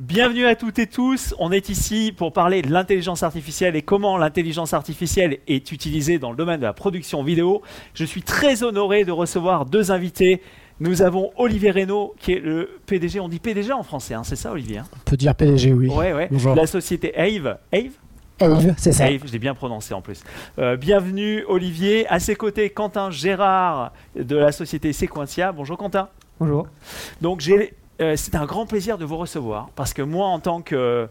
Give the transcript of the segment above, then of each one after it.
Bienvenue à toutes et tous. On est ici pour parler de l'intelligence artificielle et comment l'intelligence artificielle est utilisée dans le domaine de la production vidéo. Je suis très honoré de recevoir deux invités. Nous avons Olivier Reynaud, qui est le PDG. On dit PDG en français, hein, c'est ça, Olivier hein On peut dire PDG, oui. Ouais, ouais. Bonjour. La société Ave. Ave Ave, c'est ça. Ave, je l'ai bien prononcé en plus. Euh, bienvenue, Olivier. À ses côtés, Quentin Gérard de la société Sequentia. Bonjour, Quentin. Bonjour. Donc, j'ai euh, c'est un grand plaisir de vous recevoir parce que moi, en tant que,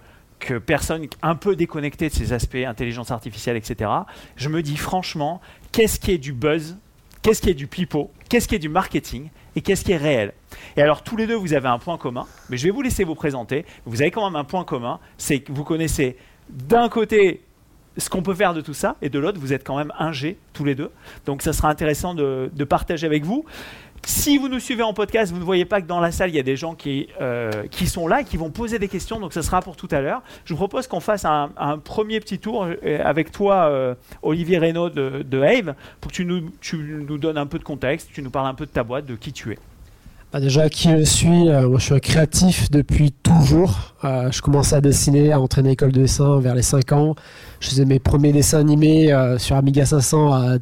personne un peu déconnectée de ces aspects intelligence artificielle, etc., je me dis franchement, qu'est-ce qui est du buzz Qu'est-ce qui est du pipeau Qu'est-ce qui est du marketing Et qu'est-ce qui est réel? Et alors, tous les deux, vous avez un point commun, mais je vais vous laisser vous présenter. Vous avez quand même un point commun, c'est que vous connaissez d'un côté ce qu'on peut faire de tout ça, et de l'autre, vous êtes quand même un G tous les deux. Donc, ça sera intéressant de partager avec vous. Si vous nous suivez en podcast, vous ne voyez pas que dans la salle, il y a des gens qui, euh, qui sont là et qui vont poser des questions, donc ça sera pour tout à l'heure. Je vous propose qu'on fasse un, premier petit tour euh, avec toi, euh, Olivier Reynaud de, de pour que tu nous, tu nous donnes un peu de contexte, tu nous parles un peu de ta boîte, de qui tu es. Bah déjà, qui je suis Moi, je suis créatif depuis toujours. Je commençais à dessiner, à entraîner à l'école de dessin vers les 5 ans. Je faisais mes premiers dessins animés sur Amiga 500 à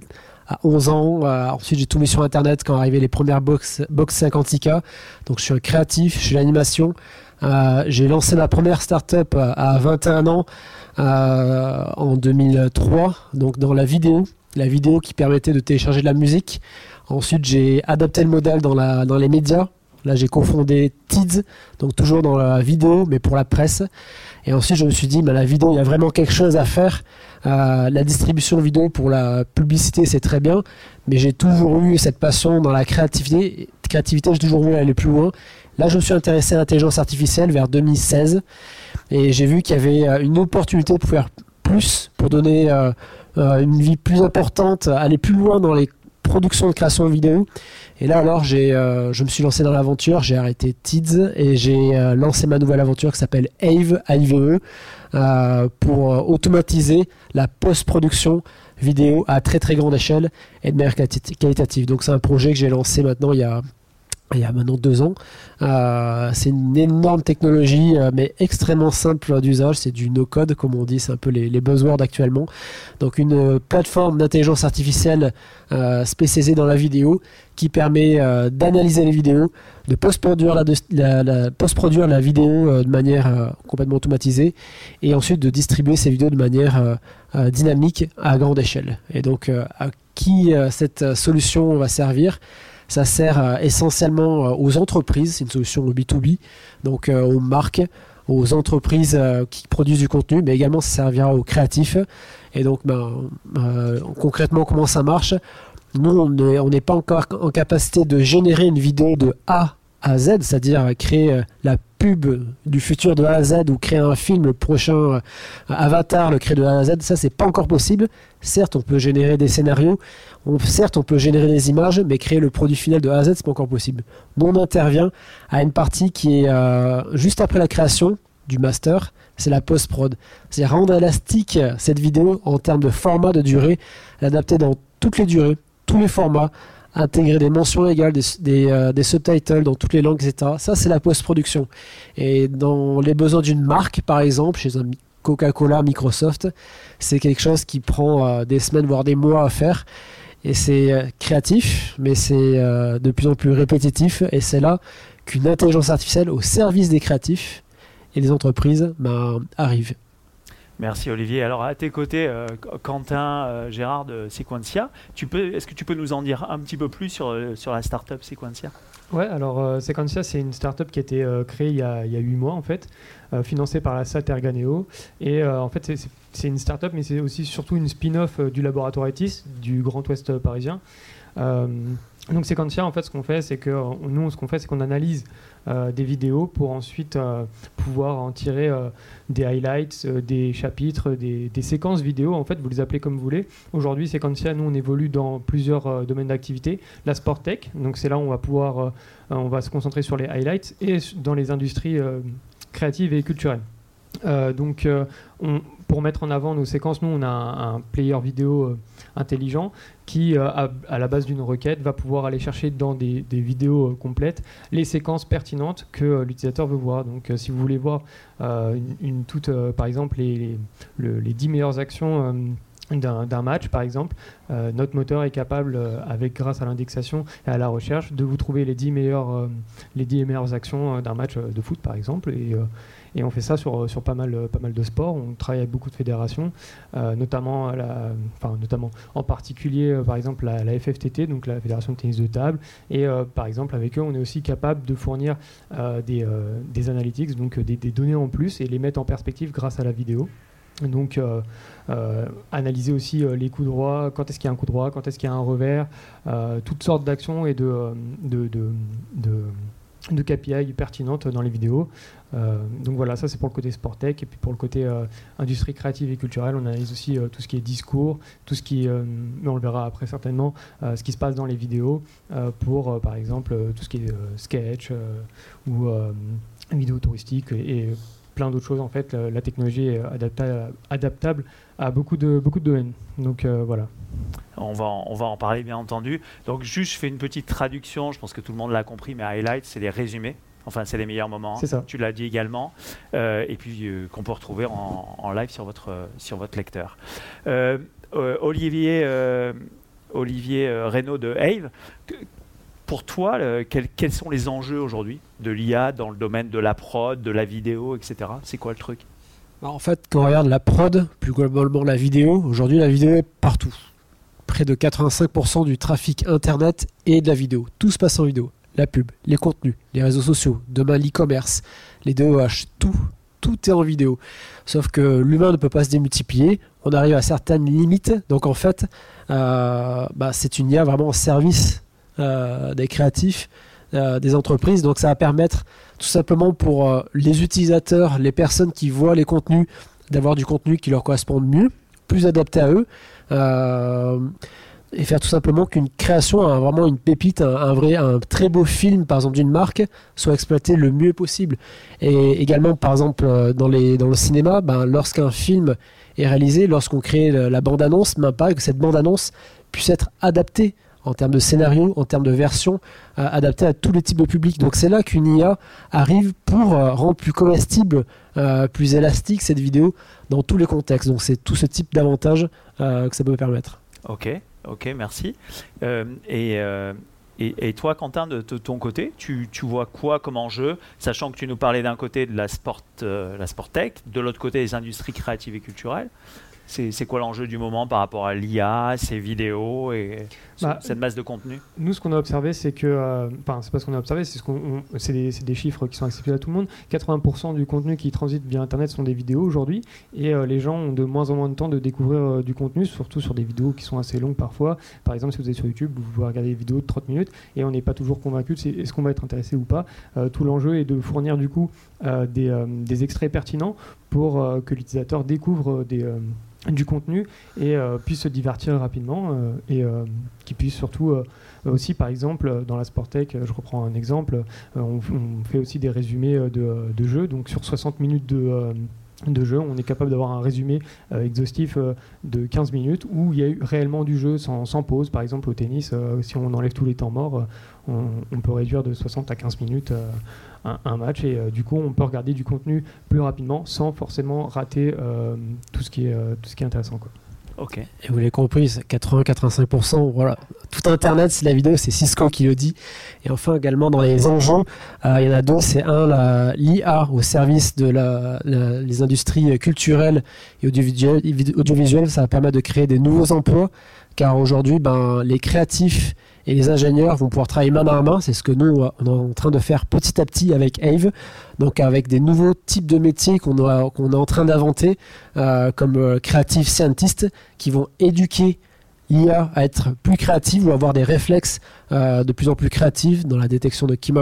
à 11 ans. Euh, ensuite, j'ai tout mis sur Internet quand arrivaient les premières box, box 50K. Donc, je suis créatif, je suis l'animation. Euh, j'ai lancé ma première startup à 21 ans euh, en 2003, donc dans la vidéo, la vidéo qui permettait de télécharger de la musique. Ensuite, j'ai adapté le modèle dans, la, dans les médias. Là, j'ai confondé TIDS, donc toujours dans la vidéo, mais pour la presse. Et ensuite, je me suis dit, bah, la vidéo, il y a vraiment quelque chose à faire. Euh, la distribution vidéo pour la publicité, c'est très bien, mais j'ai toujours eu cette passion dans la créativité. Créativité, j'ai toujours voulu aller plus loin. Là, je me suis intéressé à l'intelligence artificielle vers 2016, et j'ai vu qu'il y avait euh, une opportunité pour faire plus, pour donner euh, une vie plus importante, aller plus loin dans les productions de création vidéo. Et là, alors, euh, je me suis lancé dans l'aventure, j'ai arrêté TIDS et j'ai euh, lancé ma nouvelle aventure qui s'appelle AVE, AIVE, euh, pour euh, automatiser la post-production vidéo à très très grande échelle et de manière quali- qualitative. Donc, c'est un projet que j'ai lancé maintenant il y a il y a maintenant deux ans. Euh, c'est une énorme technologie, euh, mais extrêmement simple d'usage. C'est du no-code, comme on dit, c'est un peu les, les buzzwords actuellement. Donc une euh, plateforme d'intelligence artificielle euh, spécialisée dans la vidéo qui permet euh, d'analyser les vidéos, de post-produire la, la, la, post-produire la vidéo euh, de manière complètement automatisée, et ensuite de distribuer ces vidéos de manière dynamique à grande échelle. Et donc à qui cette solution va servir? Ça sert euh, essentiellement euh, aux entreprises, c'est une solution B2B, donc euh, aux marques, aux entreprises qui produisent du contenu, mais également ça servira aux créatifs. Et donc ben, concrètement comment ça marche? Nous on n'est pas encore en capacité de générer une vidéo de A à Z, c'est-à-dire créer euh, la pub du futur de A à Z ou créer un film, le prochain euh, Avatar, le créer de A à Z, ça c'est pas encore possible. Certes, on peut générer des scénarios, on, certes, on peut générer des images, mais créer le produit final de A à Z, c'est pas encore possible. On intervient à une partie qui est euh, juste après la création du master, c'est la post-prod. C'est rendre élastique cette vidéo en termes de format, de durée, l'adapter dans toutes les durées, tous les formats, intégrer des mentions égales, des, des, euh, des subtitles dans toutes les langues, etc. Ça, c'est la post-production. Et dans les besoins d'une marque, par exemple, chez un Coca-Cola, Microsoft, c'est quelque chose qui prend euh, des semaines, voire des mois à faire. Et c'est euh, créatif, mais c'est de plus en plus répétitif. Et c'est là qu'une intelligence artificielle au service des créatifs et des entreprises ben, arrive. Merci Olivier. Alors à tes côtés, euh, Quentin euh, Gérard de Sequentia, est-ce que tu peux nous en dire un petit peu plus sur, euh, sur la startup Sequentia Ouais, alors Sequentia, c'est une startup qui a été créée il y a, il y a 8 mois en fait, financée par la SAT Erganeo. Et en fait, c'est- une startup, mais c'est aussi surtout une spin-off du laboratoire ETIS, du Grand Ouest parisien. Donc Sequentia, en fait, ce qu'on fait, c'est que nous, ce qu'on fait, c'est qu'on analyse euh, des vidéos pour ensuite euh, pouvoir en tirer euh, des highlights, des chapitres, des, séquences vidéo. En fait, vous les appelez comme vous voulez. Aujourd'hui, Sequentia, nous, on évolue dans plusieurs domaines d'activité. La sport tech, donc c'est là où on va pouvoir, on va se concentrer sur les highlights et dans les industries créatives et culturelles. Donc, on- pour mettre en avant nos séquences, nous, on a un, player vidéo intelligent qui, à, la base d'une requête, va pouvoir aller chercher dans des, vidéos complètes les séquences pertinentes que l'utilisateur veut voir. Donc, si vous voulez voir une, toute, par exemple, les, les, 10 meilleures actions d'un match, par exemple, euh, notre moteur est capable, euh, avec grâce à l'indexation et à la recherche, de vous trouver les 10 meilleures, euh, les 10 meilleures actions d'un match de foot, par exemple. Et, on fait ça sur, sur pas, mal, pas mal de sports. On travaille avec beaucoup de fédérations, notamment, la, enfin, notamment en particulier, par exemple, la, FFTT, donc la Fédération de tennis de table. Et par exemple, avec eux, on est aussi capable de fournir des, des analytics, donc des, données en plus, et les mettre en perspective grâce à la vidéo. Donc, euh, euh, analyser aussi euh, les coups droits, quand est-ce qu'il y a un coup droit, quand est-ce qu'il y a un revers, toutes sortes d'actions et de, de, de, KPI pertinentes dans les vidéos. donc voilà, ça c'est pour le côté sport tech. Et puis pour le côté industrie créative et culturelle, on analyse aussi tout ce qui est discours, tout ce qui, mais on le verra après certainement, ce qui se passe dans les vidéos pour par exemple tout ce qui est sketch ou vidéo touristique et plein d'autres choses. En fait, la, technologie est adaptable à beaucoup de, beaucoup de domaines. Donc euh, voilà. On va, en, on va en parler bien entendu. Donc juste, je fais une petite traduction. Je pense que tout le monde l'a compris, mais highlights, c'est les résumés. Enfin, c'est les meilleurs moments. C'est ça. Tu l'as dit également. Euh, et puis euh, qu'on peut retrouver en, live sur votre, sur votre lecteur. Olivier, Olivier Reynaud de Ave pour toi, quels, sont les enjeux aujourd'hui de l'IA dans le domaine de la prod, de la vidéo, etc. C'est quoi le truc? Bah, En fait, quand on regarde la prod, plus globalement la vidéo, aujourd'hui la vidéo est partout. Près de 85% du trafic Internet est de la vidéo. Tout se passe en vidéo. La pub, les contenus, les réseaux sociaux, demain l'e-commerce, les DOH, tout, tout est en vidéo. Sauf que l'humain ne peut pas se démultiplier. On arrive à certaines limites. Donc en fait, euh, bah, c'est une IA vraiment en service euh, des créatifs, euh, des entreprises. Donc ça va permettre tout simplement pour les utilisateurs, les personnes qui voient les contenus, d'avoir du contenu qui leur correspond mieux, plus adapté à eux et faire tout simplement qu'une création, vraiment une pépite, un, vrai, un très beau film, par exemple d'une marque, soit exploité le mieux possible. Et également, par exemple, dans, les, dans le cinéma, ben, lorsqu'un film est réalisé, lorsqu'on crée la bande-annonce, même pas que cette bande-annonce puisse être adaptée en termes de scénario, en termes de version, euh, adaptée à tous les types de publics. Donc c'est là qu'une IA arrive pour euh, rendre plus comestible, euh, plus élastique cette vidéo dans tous les contextes. Donc c'est tout ce type d'avantage que ça peut permettre. Ok, ok, merci. et, et, toi, Quentin, de, ton côté, tu, tu, vois quoi comme enjeu, sachant que tu nous parlais d'un côté de la sport, la sport tech, de l'autre côté des industries créatives et culturelles c'est quoi l'enjeu du moment par rapport à l'IA, ces vidéos et bah, cette masse de contenu Nous, ce qu'on a observé, c'est que, euh, enfin, c'est pas ce qu'on a observé, c'est ce des, des, chiffres qui sont accessibles à tout le monde. 80% du contenu qui transite via Internet sont des vidéos aujourd'hui, et euh, les gens ont de moins en moins de temps de découvrir euh, du contenu, surtout sur des vidéos qui sont assez longues parfois. Par exemple, si vous êtes sur YouTube, vous pouvez regarder des vidéos de 30 minutes, et on n'est pas toujours convaincu de est-ce qu'on va être intéressé ou pas. tout l'enjeu est de fournir du coup des, des, extraits pertinents pour que l'utilisateur découvre des du contenu et euh, puisse se divertir rapidement euh, et euh, qui puisse surtout aussi par exemple dans la Sportec je reprends un exemple on, fait aussi des résumés de, jeux donc sur 60 minutes de de jeu, on est capable d'avoir un résumé exhaustif de 15 minutes où il y a eu réellement du jeu sans, pause. Par exemple, au tennis, si on enlève tous les temps morts, on, peut réduire de 60 à 15 minutes un, match et euh, du coup on peut regarder du contenu plus rapidement sans forcément rater euh, tout, ce qui est, euh, tout ce qui est intéressant. Quoi. Ok. Et vous l'avez compris, 80-85%, voilà. Tout Internet, c'est la vidéo, c'est Cisco qui le dit. Et enfin, également, dans les enjeux, il y en a deux. C'est un, l'IA au service de la, les industries culturelles et audiovisuelles, audiovisuelles. Ça va permettre de créer des nouveaux emplois. Car aujourd'hui, ben, les créatifs et les ingénieurs vont pouvoir travailler main dans main. C'est ce que nous, on est en train de faire petit à petit avec Ave. Donc avec des nouveaux types de métiers qu'on est en train d'inventer, euh, comme euh, creative scientist, qui vont éduquer l'IA à être plus créative ou avoir des réflexes euh, de plus en plus créatifs dans la détection de key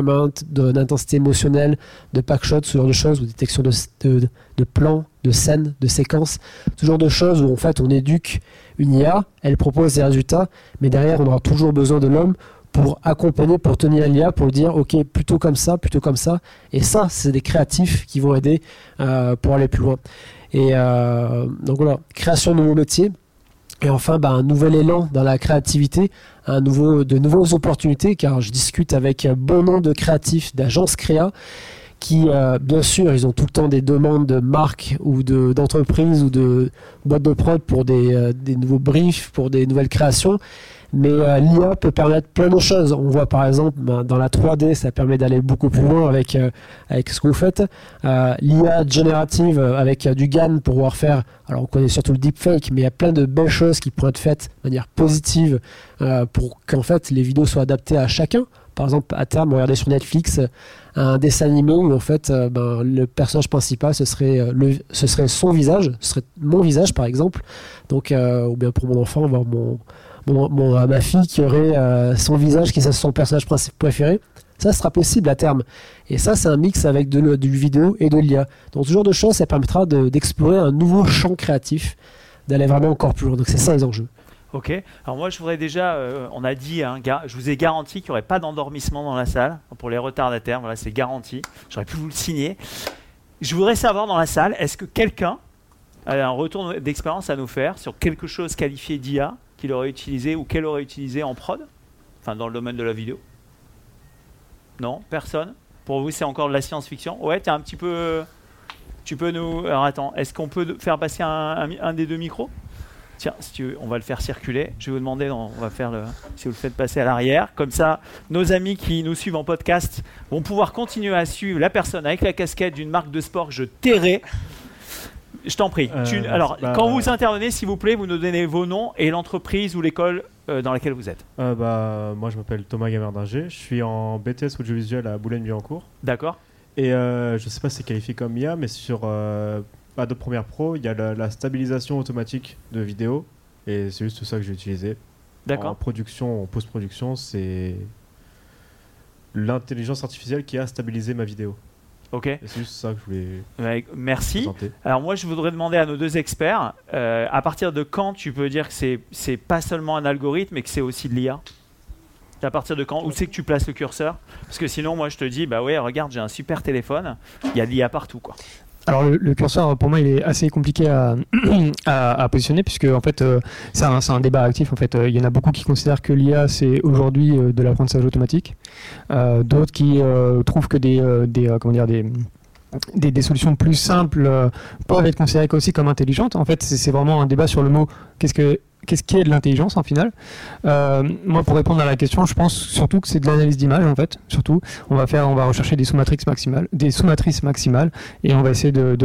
d'intensité émotionnelle, de packshot, ce genre de choses, ou détection de plans, de scènes, de séquences, ce de choses où en fait on éduque une IA, elle propose des résultats, mais derrière on aura toujours besoin de l'homme pour accompagner, pour tenir l'IA, pour dire ok plutôt comme ça, plutôt comme ça. Et ça, c'est des créatifs qui vont aider euh, pour aller plus loin. Et donc voilà, création de nouveaux métiers. Et enfin, bah, un nouvel élan dans la créativité, un nouveau, de nouvelles opportunités, car je discute avec bon nombre de créatifs, d'agences créa, qui, euh, bien sûr, ils ont tout le temps des demandes de marques ou d'entreprises ou de boîtes de prod pour des, euh, des, nouveaux briefs, pour des nouvelles créations. Mais euh, l'IA peut permettre plein de choses. On voit par exemple ben, dans la 3D, ça permet d'aller beaucoup plus loin avec, avec ce que vous faites. L'IA générative avec du GAN pour pouvoir faire, alors on connaît surtout le deepfake, mais il y a plein de belles choses qui pourraient être faites de manière positive pour qu'en fait les vidéos soient adaptées à chacun. Par exemple, à terme, regardez sur Netflix un dessin animé où en fait euh, ben, le personnage principal ce serait, euh, le, ce serait son visage, ce serait mon visage par exemple. Donc, euh, ou bien pour mon enfant, voir mon, mon, ma fille qui aurait son visage qui est son personnage préféré. Ça sera possible à terme. Et ça, c'est un mix avec de, du vidéo et de l'IA. Donc, ce genre de choses, ça permettra d'explorer un nouveau champ créatif, d'aller vraiment encore plus loin. Donc, c'est ça les enjeux. Ok. Alors moi, je voudrais déjà, euh, on a dit, hein, je vous ai garanti qu'il n'y aurait pas d'endormissement dans la salle pour les retardataires. Voilà, c'est garanti. J'aurais pu vous le signer. Je voudrais savoir dans la salle, est-ce que quelqu'un a un retour d'expérience à nous faire sur quelque chose qualifié d'IA qu'il aurait utilisé ou qu'elle aurait utilisé en prod, enfin dans le domaine de la vidéo Non, personne? Pour vous, c'est encore de la science-fiction? Ouais, tu un petit peu. Tu peux nous. Alors attends, est-ce qu'on peut faire passer un des deux micros? Tiens, si tu veux, on va le faire circuler. Je vais vous demander, on va faire le, si vous le faites passer à l'arrière. Comme ça, nos amis qui nous suivent en podcast vont pouvoir continuer à suivre la personne avec la casquette d'une marque de sport que je tairai. Je t'en prie. Euh, alors, quand vous intervenez, s'il vous plaît, vous nous donnez vos noms et l'entreprise ou l'école euh, dans laquelle vous êtes. Euh, bah, moi, je m'appelle Thomas Gamerdinger. Je suis en BTS audiovisuel à Boulogne-Billancourt. D'accord. Et je ne sais pas si c'est qualifié comme IA, mais sur de Premiere Pro, il y a la, stabilisation automatique de vidéo. Et c'est juste ça que j'ai utilisé. D'accord. En production, en post-production, c'est l'intelligence artificielle qui a stabilisé ma vidéo. Ok. C'est juste ça que je voulais. merci. Alors moi, je voudrais demander à nos deux experts, euh, à partir de quand tu peux dire que c'est c'est pas seulement un algorithme, mais que c'est aussi de l'IA à partir de quand? Où c'est que tu places le curseur? Parce que sinon, moi, je te dis, bah ouais, regarde, j'ai un super téléphone, il y a de l'IA partout, quoi. Alors le, curseur, pour moi, il est assez compliqué à, positionner puisque en fait, euh, c'est un, débat actif. En fait, euh, il y en a beaucoup qui considèrent que l'IA c'est aujourd'hui euh, de l'apprentissage automatique, d'autres qui trouvent que des, des comment dire des, des, solutions plus simples peuvent être considérées aussi comme intelligentes. En fait, c'est vraiment un débat sur le mot qu'est-ce que qu'est-ce qui est de l'intelligence en final euh, Moi, pour répondre à la question, je pense surtout que c'est de l'analyse d'image en fait. Surtout, on va faire, on va rechercher des sous-matrices maximales, des sous-matrices maximales, et on va essayer de,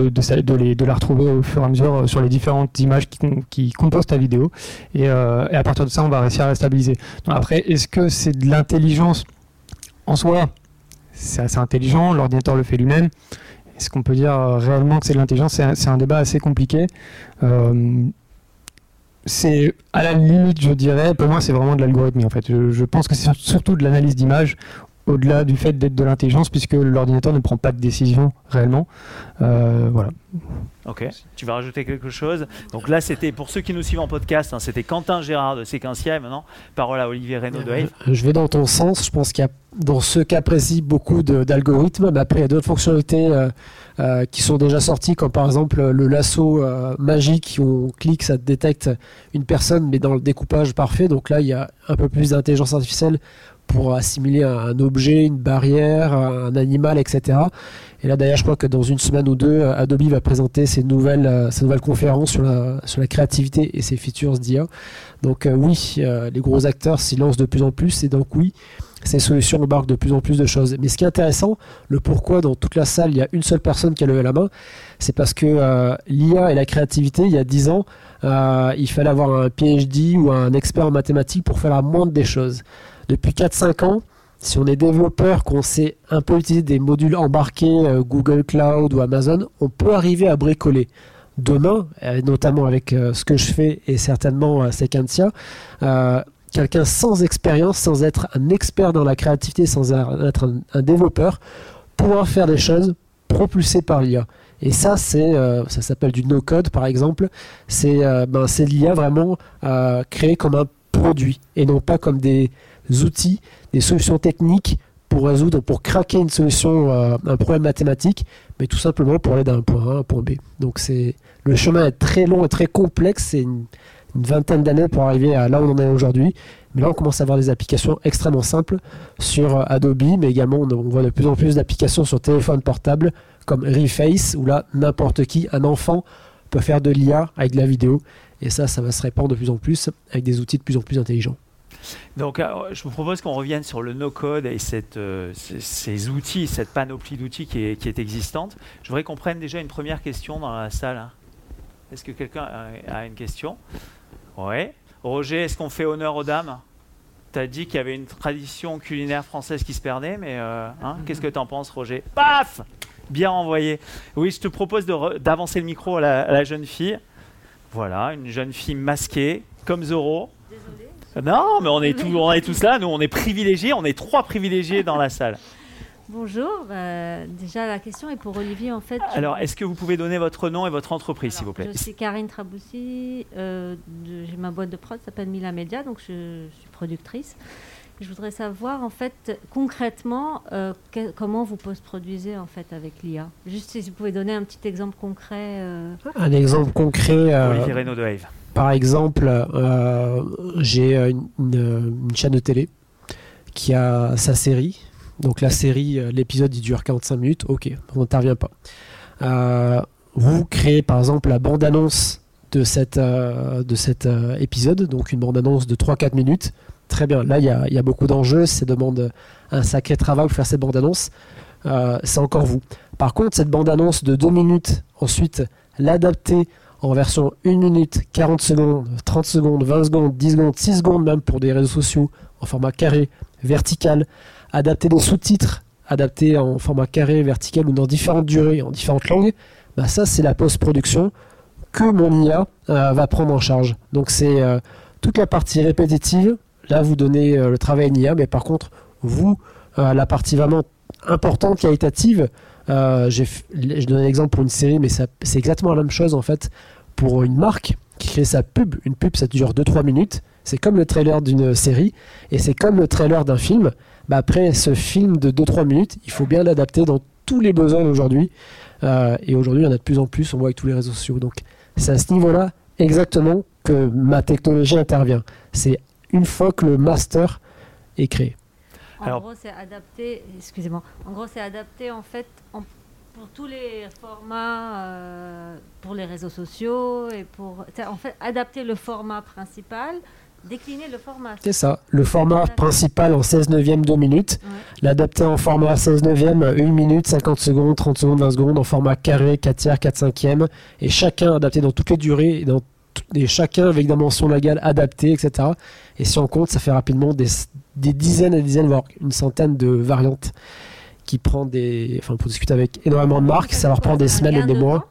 les, de la retrouver au fur et à mesure euh, sur les différentes images qui, composent ta vidéo. Et, euh, et, à partir de ça, on va réussir à la stabiliser. après, est-ce que c'est de l'intelligence en soi? C'est assez intelligent. L'ordinateur le fait lui-même. Est-ce qu'on peut dire réellement que c'est de l'intelligence? C'est un, débat assez compliqué. C'est à la limite, je dirais, pour moi, c'est vraiment de l'algorithme. En fait, je, pense que c'est surtout de l'analyse d'image, au-delà du fait d'être de l'intelligence, puisque l'ordinateur ne prend pas de décision réellement. Euh, voilà. Ok. Tu vas rajouter quelque chose? Donc là, c'était pour ceux qui nous suivent en podcast, hein, c'était Quentin Gérard de Séquentia. Et maintenant, parole à Olivier Reynaud de. Euh, je vais dans ton sens. Je pense qu'il y a dans ce cas précis beaucoup d'algorithmes, mais après il y a d'autres fonctionnalités euh, euh, qui sont déjà sorties, comme par exemple le lasso magique où on clique, ça détecte une personne, mais dans le découpage parfait. Donc là, il y a un peu plus d'intelligence artificielle pour assimiler un objet, une barrière, un animal, etc. Et là, d'ailleurs, je crois que dans une semaine ou deux, Adobe va présenter ses nouvelles, euh, ses nouvelles conférences sur la, créativité et ses features d'IA. Donc euh, oui, euh, les gros acteurs s'y lancent de plus en plus, et donc oui, ces solutions embarquent de plus en plus de choses. Mais ce qui est intéressant, le pourquoi dans toute la salle, il y a une seule personne qui a levé la main, c'est parce que l'IA et la créativité, il y a 10 ans, il fallait avoir un PhD ou un expert en mathématiques pour faire la moindre des choses. Depuis 4-5 ans, si on est développeur, qu'on sait un peu utiliser des modules embarqués, euh, Google Cloud ou Amazon, on peut arriver à bricoler. Demain, euh, notamment avec euh, ce que je fais et certainement Sequentia, quelqu'un sans expérience, sans être un expert dans la créativité, sans être un, développeur, pourra faire des choses propulsées par l'IA. Et ça, ça s'appelle du no-code par exemple. C'est, ben, l'IA vraiment créé comme un produit et non pas comme des outils, des solutions techniques pour résoudre, pour craquer une solution, euh, un problème mathématique, mais tout simplement pour aller d'un point A à un point B. Donc c'est le chemin est très long et très complexe, c'est une, vingtaine d'années pour arriver à là où on en est aujourd'hui. Mais là, on commence à avoir des applications extrêmement simples sur euh, Adobe, mais également on, on voit de plus en plus d'applications sur téléphone portable comme Reface, où là, n'importe qui, un enfant, peut faire de l'IA avec de la vidéo. Et ça, ça va se répandre de plus en plus avec des outils de plus en plus intelligents. Donc, euh, je vous propose qu'on revienne sur le no-code et euh, ces, outils, cette panoplie d'outils qui est, existante. Je voudrais qu'on prenne déjà une première question dans la salle. hein. Est-ce que quelqu'un a, une question? Oui. Roger, est-ce qu'on fait honneur aux dames? Tu as dit qu'il y avait une tradition culinaire française qui se perdait, mais euh, hein, qu'est-ce que tu en penses, Roger? Paf Bien envoyé. Oui, je te propose d'avancer le micro à la, à la jeune fille. Voilà, une jeune fille masquée, comme Zorro. Non, mais on est, tous, on est tous là, nous on est privilégiés, on est trois privilégiés dans la salle. Bonjour, bah, déjà la question est pour Olivier en fait. Alors, est-ce que vous pouvez donner votre nom et votre entreprise, s'il vous plaît? Je suis Karine Traboussi, euh, j'ai ma boîte de prod, ça s'appelle Mila Media, donc je, suis productrice. Je voudrais savoir en fait concrètement euh, que- comment vous post-produisez en fait avec l'IA. Juste si vous pouvez donner un petit exemple concret. euh, Un exemple concret, euh, Olivier Reynaud de Wave. Par exemple, euh, j'ai euh, une, chaîne de télé qui a sa série. Donc la série, euh, l'épisode il dure 45 minutes, ok, on n'intervient pas. Vous créez par exemple la bande-annonce de de cet épisode, donc une bande-annonce de 3-4 minutes. Très bien, là il y a, y a beaucoup d'enjeux, ça demande un sacré travail pour faire cette bande-annonce. C'est encore vous. Par contre, cette bande-annonce de 2 minutes, ensuite l'adapter en version 1 minute, 40 secondes, 30 secondes, 20 secondes, 10 secondes, 6 secondes même pour des réseaux sociaux en format carré, vertical, adapter des sous-titres, adapter en format carré, vertical ou dans différentes durées, en différentes langues, bah ça c'est la post-production que mon IA euh, va prendre en charge. Donc c'est euh, toute la partie répétitive, là vous donnez euh, le travail à une IA, mais par contre vous, la partie vraiment importante, qualitative, j'ai je donne un exemple pour une série, mais c'est exactement la même chose en fait pour une marque qui crée sa pub. Une pub, ça dure 2-3 minutes. C'est comme le trailer d'une série et c'est comme le trailer d'un film. Bah après, ce film de 2-3 minutes, il faut bien l'adapter dans tous les besoins d'aujourd'hui. Euh, et aujourd'hui, il y en a de plus en plus, on voit avec tous les réseaux sociaux. Donc, c'est à ce niveau-là exactement que ma technologie intervient. C'est une fois que le master est créé. En Alors- gros, c'est adapté. Excusez-moi. En gros, c'est adapté en fait en- pour tous les formats, euh, pour les réseaux sociaux et pour. En fait, adapter le format principal, décliner le format. C'est ça. Le format principal en 16 neuvième 2 minutes. Ouais. L'adapter en format 16 neuvième 1 minute, 50 secondes, 30 secondes, 20 secondes, en format carré, 4 tiers, 4 cinquièmes. Et chacun adapté dans toutes les durées et, dans et chacun avec des mentions légales adaptées, etc. Et si on compte, ça fait rapidement des, des dizaines et des dizaines, voire une centaine de variantes qui prend des. Enfin, pour discuter avec énormément de marques, ça leur prend des semaines et des de mois.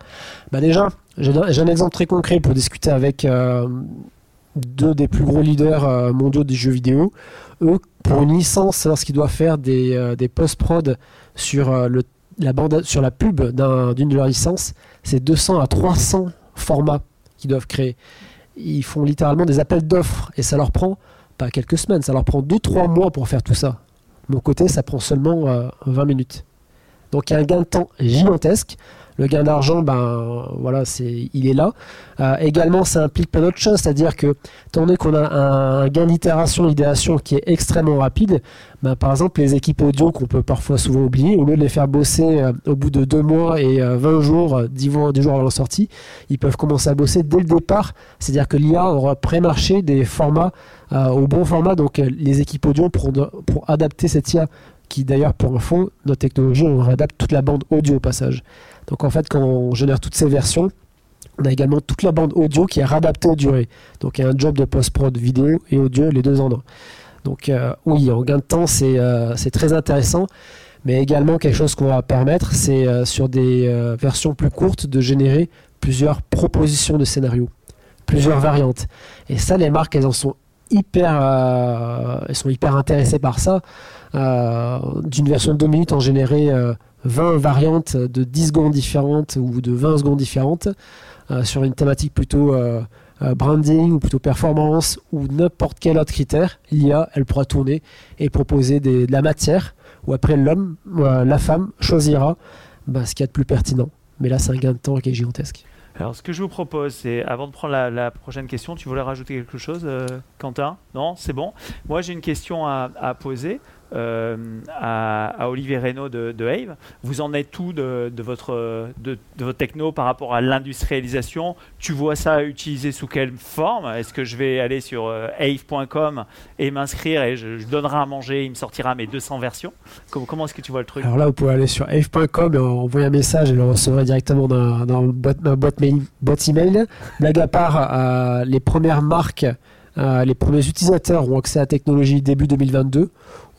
Bah déjà, j'ai un exemple très concret pour discuter avec euh, deux des plus gros leaders euh, mondiaux des jeux vidéo. Eux, pour une licence, lorsqu'ils doivent faire des, euh, des post-prod sur, la sur la pub d'un- d'une de leurs licences, c'est 200 à 300 formats qu'ils doivent créer. Ils font littéralement des appels d'offres et ça leur prend pas quelques semaines, ça leur prend 2-3 mois pour faire tout ça. Mon côté, ça prend seulement euh, 20 minutes. Donc il y a un gain de temps gigantesque. Le gain d'argent, ben voilà, c'est, il est là. Euh, également, ça implique plein d'autres choses, c'est-à-dire que, étant qu'on a un, gain d'itération, d'idéation qui est extrêmement rapide, ben, par exemple, les équipes audio qu'on peut parfois souvent oublier, au lieu de les faire bosser euh, au bout de deux mois et euh, 20 jours, euh, 10 jours, 10 jours avant la sortie, ils peuvent commencer à bosser dès le départ. C'est-à-dire que l'IA aura pré-marché des formats euh, au bon format, donc euh, les équipes audio pour, adapter cette IA qui d'ailleurs pour info, notre technologie, on réadapte toute la bande audio au passage. Donc en fait, quand on génère toutes ces versions, on a également toute la bande audio qui est réadaptée aux durées. Donc il y a un job de post-prod vidéo et audio les deux en un. Donc euh, oui, en gain de temps, c'est euh, très intéressant. Mais également quelque chose qu'on va permettre, c'est euh, sur des euh, versions plus courtes de générer plusieurs propositions de scénarios, plusieurs variantes. Et ça, les marques, elles en sont hyper, euh, sont hyper intéressées par ça. Euh, D'une version de 2 minutes, en générer euh, 20 variantes de 10 secondes différentes ou de 20 secondes différentes euh, sur une thématique plutôt euh, euh, branding ou plutôt performance ou n'importe quel autre critère. L'IA, elle pourra tourner et proposer de la matière où après l'homme, euh, la femme choisira bah, ce qu'il y a de plus pertinent. Mais là, c'est un gain de temps qui est gigantesque. Alors, ce que je vous propose, c'est avant de prendre la, prochaine question, tu voulais rajouter quelque chose, euh, Quentin? Non, c'est bon? Moi, j'ai une question à poser. Euh, à, Olivier Reynaud de, de. Vous en êtes tout de, votre, de, votre techno par rapport à l'industrialisation? Tu vois ça utilisé sous quelle forme? Est-ce que je vais aller sur euh, have.com et m'inscrire et je, donnerai à manger, il me sortira mes 200 versions? Comment, est-ce que tu vois le truc? Alors là, vous pouvez aller sur ave.com et envoyer un message et le recevrez directement dans, dans boîte, ma boîte, mail, email. Blague part, euh, les premières marques, les premiers utilisateurs ont accès à la technologie début 2022,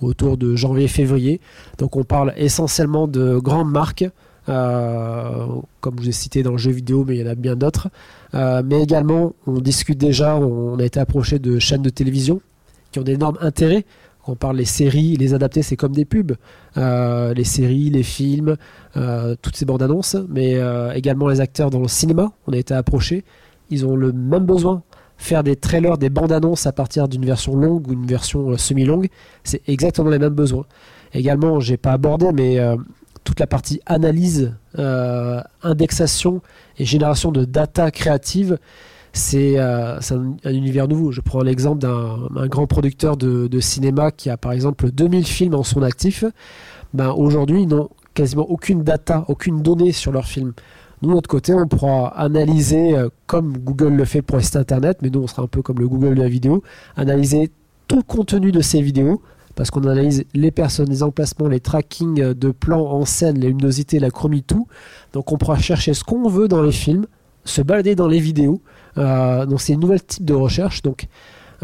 autour de janvier-février. Donc on parle essentiellement de grandes marques, euh, comme je vous ai cité dans le jeu vidéo, mais il y en a bien d'autres. Euh, mais également, on discute déjà, on a été approché de chaînes de télévision qui ont d'énormes intérêts. On parle des séries, les adaptés, c'est comme des pubs. Euh, les séries, les films, toutes ces bandes annonces, mais également les acteurs dans le cinéma. On a été approchés. Ils ont le même besoin. Faire des trailers, des bandes annonces à partir d'une version longue ou une version euh, semi-longue, c'est exactement les mêmes besoins. Également, j'ai pas abordé, mais euh, toute la partie analyse, euh, indexation et génération de data créative, c'est un, un univers nouveau. Je prends l'exemple d'un un grand producteur de, de cinéma qui a par exemple 2000 films en son actif. Ben, Aujourd'hui, ils n'ont quasiment aucune data, aucune donnée sur leurs films. Nous, de notre côté, on pourra analyser, euh, comme Google le fait pour les sites internet, mais nous, on sera un peu comme le Google de la vidéo, analyser tout le contenu de ces vidéos, parce qu'on analyse les personnes, les emplacements, les trackings euh, de plans en scène, les luminosités, la chromie, tout. Donc, on pourra chercher ce qu'on veut dans les films, se balader dans les vidéos. Euh, donc, c'est une nouvelle type de recherche. Donc,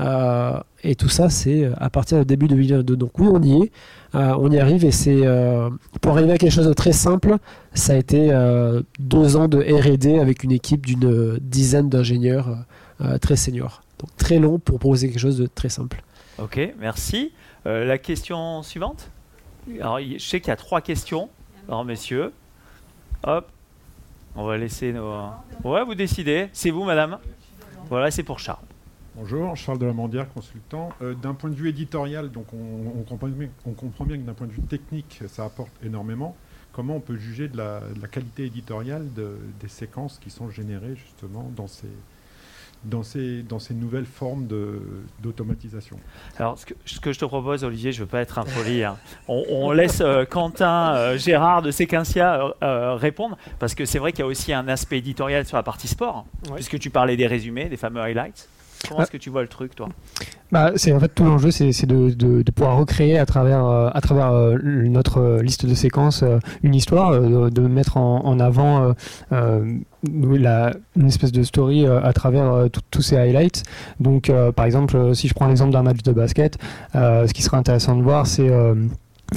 euh, et tout ça, c'est euh, à partir du début de 2022. Donc, oui, on y est. Euh, on y arrive et c'est pour arriver à quelque chose de très simple. Ça a été deux ans de R&D avec une équipe d'une dizaine d'ingénieurs très seniors. Donc très long pour proposer quelque chose de très simple. Ok, merci. La question suivante? Alors, je sais qu'il y a trois questions. Alors, messieurs, hop, on va laisser nos. Ouais, vous décidez. C'est vous, madame? Voilà, c'est pour Charles. Bonjour, Charles de la Mandière, consultant. Euh, d'un point de vue éditorial, donc on, on comprend bien, on comprend bien que d'un point de vue technique, ça apporte énormément. Comment on peut juger de la, de la qualité éditoriale de- des séquences qui sont générées justement dans ces, dans ces, dans ces nouvelles formes de- d'automatisation? Alors, ce que, ce que je te propose, Olivier, je ne veux pas être impoli. hein. On, on laisse euh, Quentin, euh, Gérard de Sequencia euh, répondre, parce que c'est vrai qu'il y a aussi un aspect éditorial sur la partie sport, Ouais. puisque tu parlais des résumés, des fameux highlights. Comment est-ce que tu vois le truc, toi? Bah, c'est en fait tout l'enjeu, c'est de, de, de pouvoir recréer à travers euh, à travers euh, notre euh, liste de séquences euh, une histoire, de, mettre en, en avant la, une espèce de story à travers tous ces highlights. Donc, par exemple, si je prends l'exemple d'un match de basket, ce qui serait intéressant de voir, c'est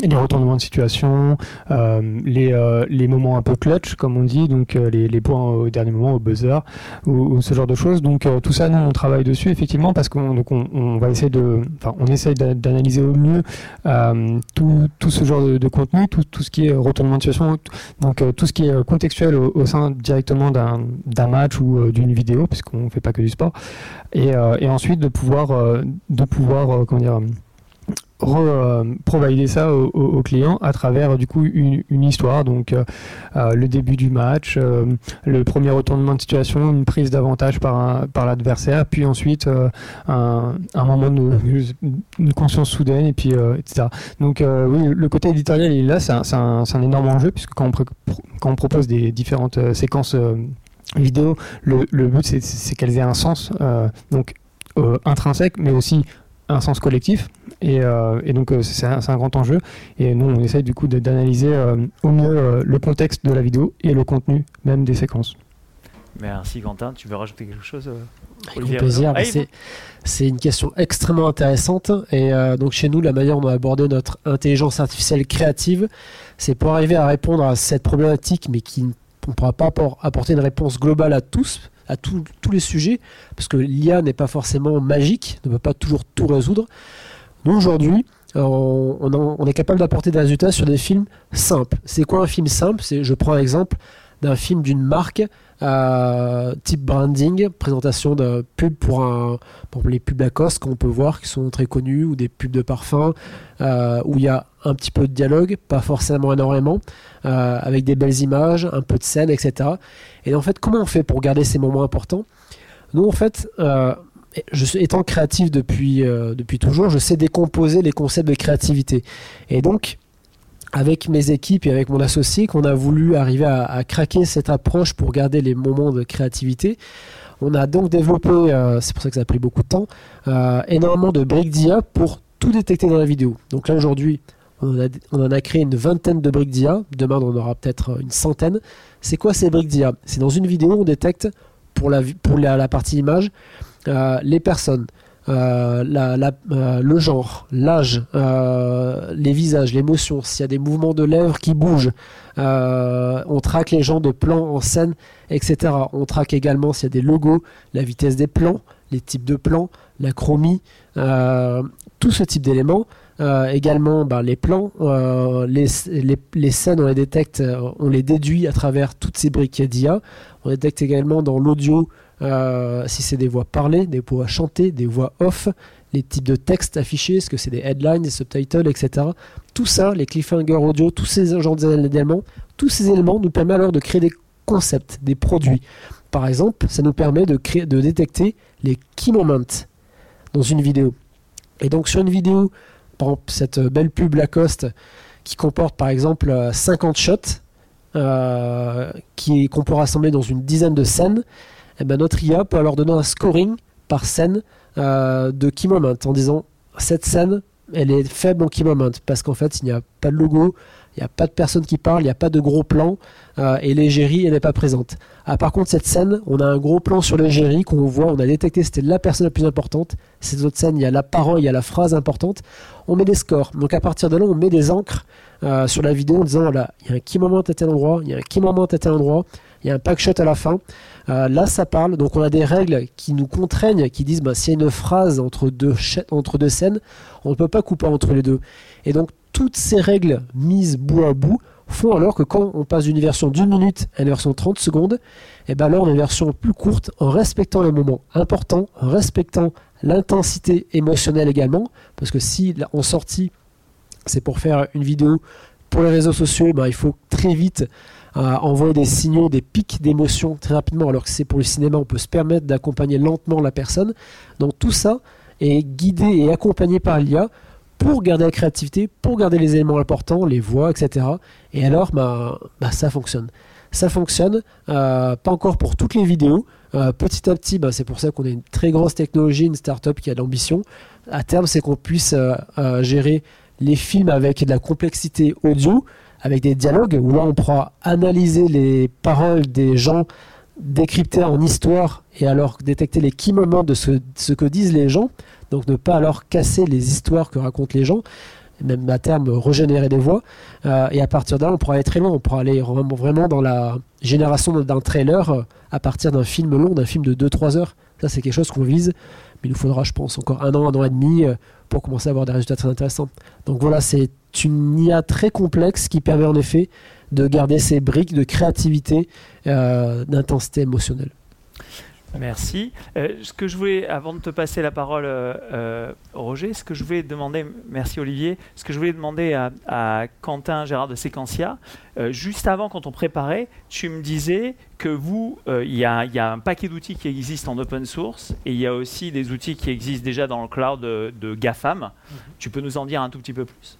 les retournements de situation, euh, les, euh, les moments un peu clutch, comme on dit, donc euh, les, les points au dernier moment, au buzzer, ou, ou ce genre de choses. Donc euh, tout ça, nous, on travaille dessus effectivement parce qu'on on, on va essayer de, enfin, on essaye d'a- d'analyser au mieux euh, tout, tout ce genre de, contenu, tout, tout ce qui est retournement de situation, donc tout ce qui est contextuel au, au sein directement d'un match ou d'une vidéo, puisqu'on fait pas que du sport, et, et ensuite de pouvoir, de pouvoir, comment dire re, provider ça au, au- au client à travers du coup une, histoire. Donc euh, euh, le début du match euh, le premier retournement de situation une prise d'avantage par, par l'adversaire puis ensuite euh, un, moment de conscience soudaine et puis euh, etc donc euh, oui le côté éditorial il est là c'est un, un, un énorme enjeu puisque quand on, propose des différentes euh, séquences euh, vidéo le, but c'est, qu'elles aient un sens euh, donc euh, intrinsèque mais aussi un sens collectif et, euh, et donc euh, c'est un, grand enjeu et nous on essaye du coup d'analyser euh, au mieux euh, le contexte de la vidéo et le contenu même des séquences. Merci, Quentin. Tu veux rajouter quelque chose Avec plaisir. Renaud Bah, Ah, c'est, une question extrêmement intéressante. Et euh, donc chez nous, la manière dont on a abordé notre intelligence artificielle créative, c'est pour arriver à répondre à cette problématique, mais qui on ne pourra pas appor- apporter une réponse globale à tous, à tous les sujets, parce que l'IA n'est pas forcément magique, ne peut pas toujours tout résoudre. Nous aujourd'hui, on, est capable d'apporter des résultats sur des films simples. C'est quoi un film simple? Je prends un exemple, d'un film d'une marque euh, type branding, présentation de pubs pour, les pubs Lacoste qu'on peut voir qui sont très connus ou des pubs de parfum euh, où il y a un petit peu de dialogue, pas forcément énormément, euh, avec des belles images, un peu de scène, etc. Et en fait, comment on fait pour garder ces moments importants? Nous, en fait, étant créatif depuis toujours, je sais décomposer les concepts de créativité. Et donc, avec mes équipes et avec mon associé qu'on a voulu arriver à, craquer cette approche pour garder les moments de créativité. On a donc développé, euh, c'est pour ça que ça a pris beaucoup de temps, euh, énormément de briques d'IA pour tout détecter dans la vidéo. Donc là aujourd'hui, on, en a créé une vingtaine de briques d'IA. Demain, on aura peut-être une centaine. C'est quoi ces briques d'IA C'est dans une vidéo, on détecte pour la, pour la, partie image euh, les personnes, euh, euh, le genre, l'âge, euh, les visages, l'émotion, s'il y a des mouvements de lèvres qui bougent, on traque les gens de plan en scène, etc. On traque également s'il y a des logos, la vitesse des plans, les types de plans, la chromie, tout ce type d'éléments. également ben, les plans, les, les, les, scènes on les détecte, on les déduit à travers toutes ces briques d'IA. On détecte également dans l'audio euh, si c'est des voix parlées, des voix chantées, des voix off, les types de textes affichés, est-ce que c'est des headlines, des subtitles, etc. Tout ça, les cliffhangers audio, tous ces genres d'éléments, tous ces éléments nous permettent alors de créer des concepts, des produits. Par exemple, ça nous permet de, créer, de détecter les key moments dans une vidéo. Et donc sur une vidéo, par exemple cette belle pub Lacoste qui comporte par exemple 50 shots, euh, qu'on peut rassembler dans une dizaine de scènes, eh ben, notre IA peut alors donner un scoring par scène euh, de key moment en disant cette scène elle est faible en key moment parce qu'en fait il n'y a pas de logo, il n'y a pas de personne qui parle, il n'y a pas de gros plan euh, et l'égérie elle n'est pas présente. Ah, par contre cette scène, on a un gros plan sur l'égérie qu'on voit, on a détecté c'était la personne la plus importante. Ces autres scènes, il y a la parole, il y a la phrase importante. On met des scores. Donc à partir de là, on met des encres euh, sur la vidéo en disant voilà, il y a un key moment à tel endroit, il y a un key moment à tel endroit, il y a un pack shot à la fin. Euh, là, ça parle. Donc, on a des règles qui nous contraignent, qui disent bah, s'il y a une phrase entre deux, entre deux scènes, on ne peut pas couper entre les deux. Et donc, toutes ces règles mises bout à bout font alors que quand on passe d'une version d'une minute à une version de 30 secondes, et eh ben alors on a une version plus courte en respectant les moments importants, en respectant l'intensité émotionnelle également, parce que si en sortie c'est pour faire une vidéo pour les réseaux sociaux, ben, il faut très vite envoyer des signaux, des pics d'émotion très rapidement, alors que c'est pour le cinéma, on peut se permettre d'accompagner lentement la personne. Donc tout ça est guidé et accompagné par l'IA pour garder la créativité, pour garder les éléments importants, les voix, etc. Et alors, bah, bah ça fonctionne. Ça fonctionne, euh, pas encore pour toutes les vidéos. Euh, petit à petit, bah, c'est pour ça qu'on a une très grosse technologie, une start-up qui a de l'ambition. À terme, c'est qu'on puisse euh, gérer les films avec de la complexité audio, avec des dialogues où là on pourra analyser les paroles des gens décrypter en histoire et alors détecter les key moments de ce, que disent les gens, donc ne pas alors casser les histoires que racontent les gens, même à terme régénérer des voix, euh, et à partir de là on pourra aller très loin, on pourra aller vraiment dans la génération d'un trailer euh, à partir d'un film long, d'un film de 2-3 heures, ça c'est quelque chose qu'on vise, mais il nous faudra je pense encore un an, un an et demi euh, pour commencer à avoir des résultats très intéressants. Donc voilà, c'est une IA très complexe qui permet en effet de garder ces briques de créativité, euh, d'intensité émotionnelle. Merci. Euh, ce que je voulais, avant de te passer la parole, euh, Roger, ce que je voulais demander, merci Olivier, ce que je voulais demander à, Quentin Gérard de Séquentia, juste avant, quand on préparait, tu me disais que vous, il y, a un paquet d'outils qui existent en open source et il y a aussi des outils qui existent déjà dans le cloud de, de GAFAM. Mhm. Tu peux nous en dire un tout petit peu plus?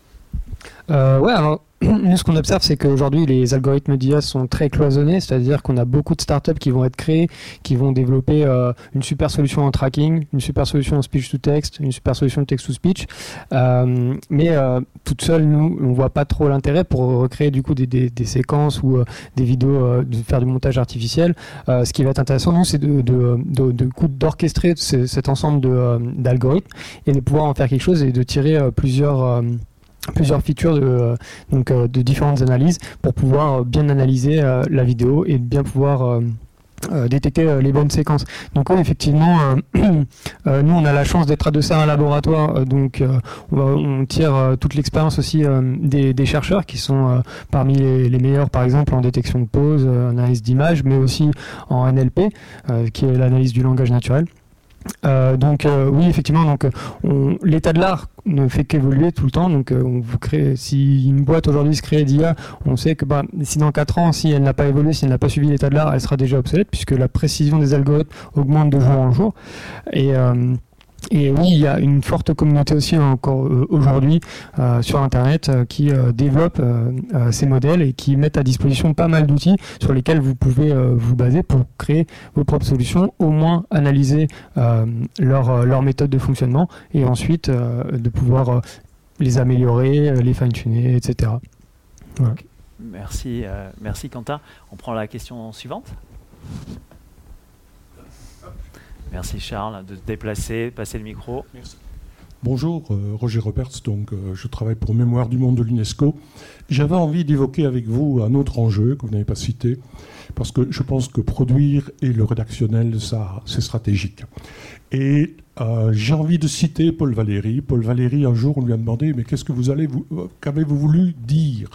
Euh, ouais, alors nous, ce qu'on observe, c'est qu'aujourd'hui, les algorithmes d'IA sont très cloisonnés, c'est-à-dire qu'on a beaucoup de startups qui vont être créées, qui vont développer euh, une super solution en tracking, une super solution en speech-to-text, une super solution de text-to-speech. Euh, mais euh, toute seule, nous, on voit pas trop l'intérêt pour recréer du coup des, séquences ou euh, des vidéos, de faire du montage artificiel. ce qui va être intéressant, nous, c'est de, de, de, de d'orchestrer cet ensemble d'algorithmes et de pouvoir en faire quelque chose et de tirer plusieurs plusieurs features de, euh, donc, euh, de différentes analyses pour pouvoir euh, bien analyser la vidéo et bien pouvoir détecter les bonnes séquences. Donc oui, effectivement, nous on a la chance d'être adossé à un laboratoire, donc on, tire toute l'expérience aussi des, des chercheurs qui sont parmi les, les meilleurs, par exemple en détection de pause, analyse d'image, mais aussi en NLP, qui est l'analyse du langage naturel. Euh, donc euh, oui effectivement donc euh, l'état de l'art ne fait qu'évoluer tout le temps. Donc euh, on vous crée si une boîte aujourd'hui se crée d'IA on sait que bah, si dans 4 ans si elle n'a pas évolué si elle n'a pas suivi l'état de l'art elle sera déjà obsolète puisque la précision des algorithmes augmente de jour en jour. Et euh, et oui, il y a une forte communauté aussi encore euh, aujourd'hui euh, sur Internet euh, qui développe ces modèles et qui mettent à disposition pas mal d'outils sur lesquels vous pouvez vous baser pour créer vos propres solutions, au moins analyser leur, leur méthode de fonctionnement et ensuite de pouvoir les améliorer, les fine-tuner, etc. Merci, merci Quentin. On prend la question suivante. Merci Charles de se déplacer, passer le micro. Bonjour, euh, Roger Roberts, donc euh, je travaille pour Mémoire du monde de l'UNESCO. J'avais envie d'évoquer avec vous un autre enjeu que vous n'avez pas cité, parce que je pense que produire et le rédactionnel, ça, c'est stratégique. Et euh, j'ai envie de citer Paul Valéry. Paul Valéry, un jour, on lui a demandé, mais qu'est-ce que vous allez, vous, qu'avez-vous voulu dire?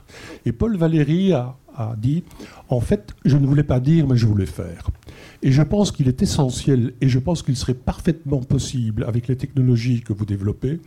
Et Paul Valéry a, a dit, en fait, je ne voulais pas dire, mais je voulais faire. Et je pense qu'il est essentiel, et je pense qu'il serait parfaitement possible, avec les technologies que vous développez,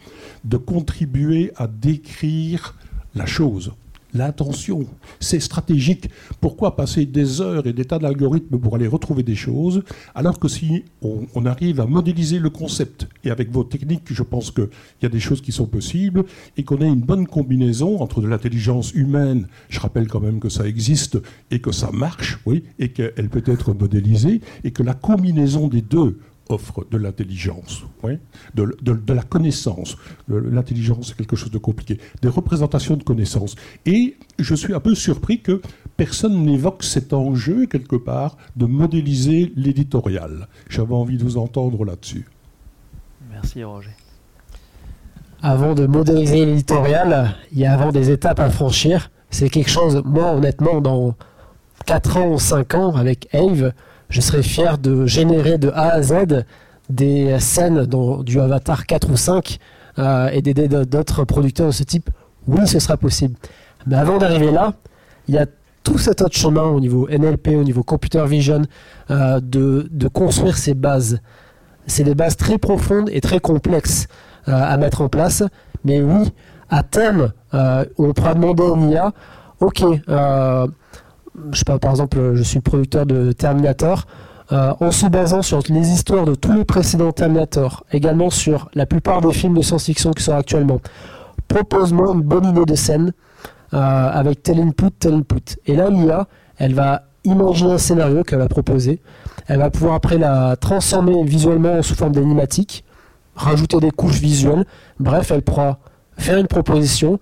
de contribuer à décrire la chose. L'intention, c'est stratégique. Pourquoi passer des heures et des tas d'algorithmes pour aller retrouver des choses, alors que si on, arrive à modéliser le concept, et avec vos techniques, je pense qu'il y a des choses qui sont possibles, et qu'on ait une bonne combinaison entre de l'intelligence humaine, je rappelle quand même que ça existe, et que ça marche, oui, et qu'elle peut être modélisée, et que la combinaison des deux offre de l'intelligence, oui, de, de- de la connaissance. L'intelligence, c'est quelque chose de compliqué. Des représentations de connaissances. Et je suis un peu surpris que personne n'évoque cet enjeu, quelque part, de modéliser l'éditorial. J'avais envie de vous entendre là-dessus. Merci Roger. Avant de modéliser l'éditorial, il y a avant des étapes à franchir. C'est quelque chose, moi honnêtement, dans 4 ans ou 5 ans, avec Ave, je serais fier de générer de A à Z des scènes dans, du Avatar 4 ou 5 euh, et d'aider d'autres producteurs de ce type. Oui, ce sera possible. Mais avant d'arriver là, il y a tout cet autre chemin au niveau NLP, au niveau computer vision, euh, de, de construire ces bases. C'est des bases très profondes et très complexes euh, à mettre en place. Mais oui, à terme, on pourra demander à une IA, ok, je sais pas, par exemple, je suis producteur de Terminator, euh, en se basant sur les histoires de tous les précédents Terminator, également sur la plupart des films de science-fiction qui sont actuellement, propose-moi une bonne idée de scène euh, avec tel input, tel input. Et là, l'IA, elle va imaginer un scénario qu'elle va proposer. Elle va pouvoir après la transformer visuellement sous forme d'animatique, rajouter des couches visuelles. Bref, elle pourra faire une proposition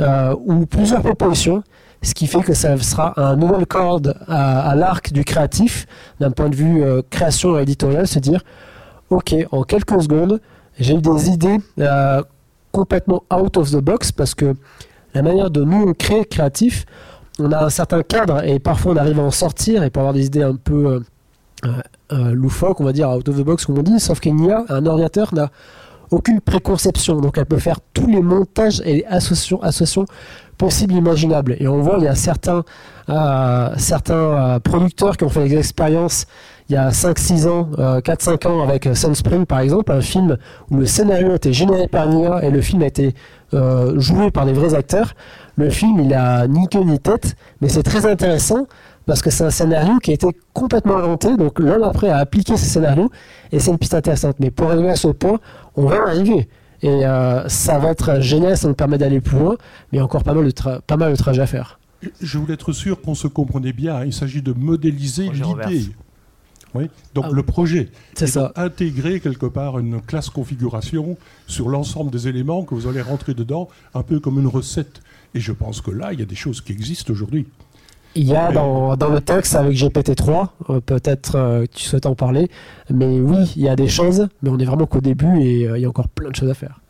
euh, ou plusieurs propositions, ce qui fait que ça sera un nouvel corde à, l'arc du créatif, d'un point de vue euh, création éditoriale, se dire, ok, en quelques secondes, j'ai eu des idées euh, complètement out of the box parce que la manière de nous créer créatif, on a un certain cadre et parfois on arrive à en sortir et pour avoir des idées un peu euh, euh, loufoques, on va dire out of the box comme on dit, sauf qu'une IA, un ordinateur n'a aucune préconception, donc elle peut faire tous les montages et les associations possibles imaginables. Et on voit, il y a certains, euh, certains euh, producteurs qui ont fait des expériences il y a 5-6 ans, euh, 4-5 ans avec euh, Sunspring par exemple, un film où le scénario été généré par une IA et le film a été joué par des vrais acteurs. Le film, il a ni queue ni tête, mais c'est très intéressant parce que c'est un scénario qui a été complètement inventé, donc l'homme après a appliqué ce scénario et c'est une piste intéressante. Mais pour arriver à ce point, on va arriver. Et euh, ça va être génial, ça nous permet d'aller plus loin, mais il y a encore pas mal de, tra- pas mal de trajet à faire. Je voulais être sûr qu'on se comprenait bien. Il s'agit de modéliser l'idée. Oui. Donc Ah, le projet. C'est ça. intégrer quelque part une classe configuration sur l'ensemble des éléments que vous allez rentrer dedans, un peu comme une recette. Et je pense que là, il y a des choses qui existent aujourd'hui. Il y a dans, dans le texte avec GPT-3, euh, peut-être euh, tu souhaites en parler, mais oui, il y a des choses, mais on est vraiment qu'au début et euh, il y a encore plein de choses à faire.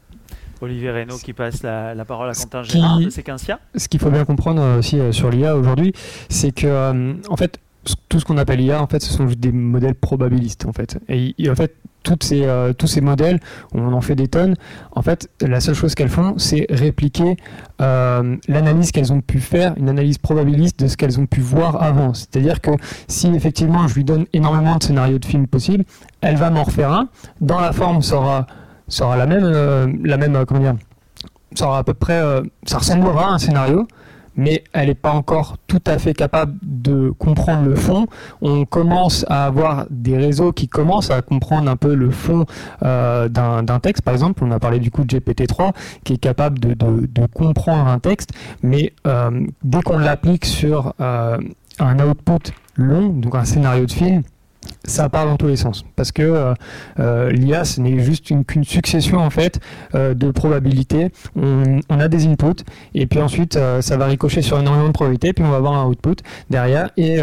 Olivier Reynaud qui passe la, la parole à Quentin qui- Gérard de Séquentia. Ce qu'il faut bien comprendre euh, aussi sur l'IA aujourd'hui, c'est que, euh, en fait, tout ce qu'on appelle IA, en fait, ce sont des modèles probabilistes, en fait. Et, en fait, ces, euh, tous ces modèles, on en fait des tonnes. En fait, la seule chose qu'elles font, c'est répliquer euh, l'analyse qu'elles ont pu faire, une analyse probabiliste de ce qu'elles ont pu voir avant. C'est-à-dire que si effectivement je lui donne énormément de scénarios de films possibles, elle va m'en refaire un. Dans la forme, sera sera la même, euh, la même, comment dire, aura à peu près, ça ressemblera à un scénario mais elle n'est pas encore tout à fait capable de comprendre le fond. On commence à avoir des réseaux qui commencent à comprendre un peu le fond euh, d'un texte. Par exemple, on a parlé du coup de GPT-3 qui est capable de, comprendre un texte, mais euh, dès qu'on l'applique sur euh, un output long, donc un scénario de film, ça part dans tous les sens. Parce que euh, euh, l'IA ce n'est juste qu'une succession en fait euh, de probabilités. On, a des inputs et puis ensuite ça va ricocher sur énormément de probabilités puis on va avoir un output derrière. Et,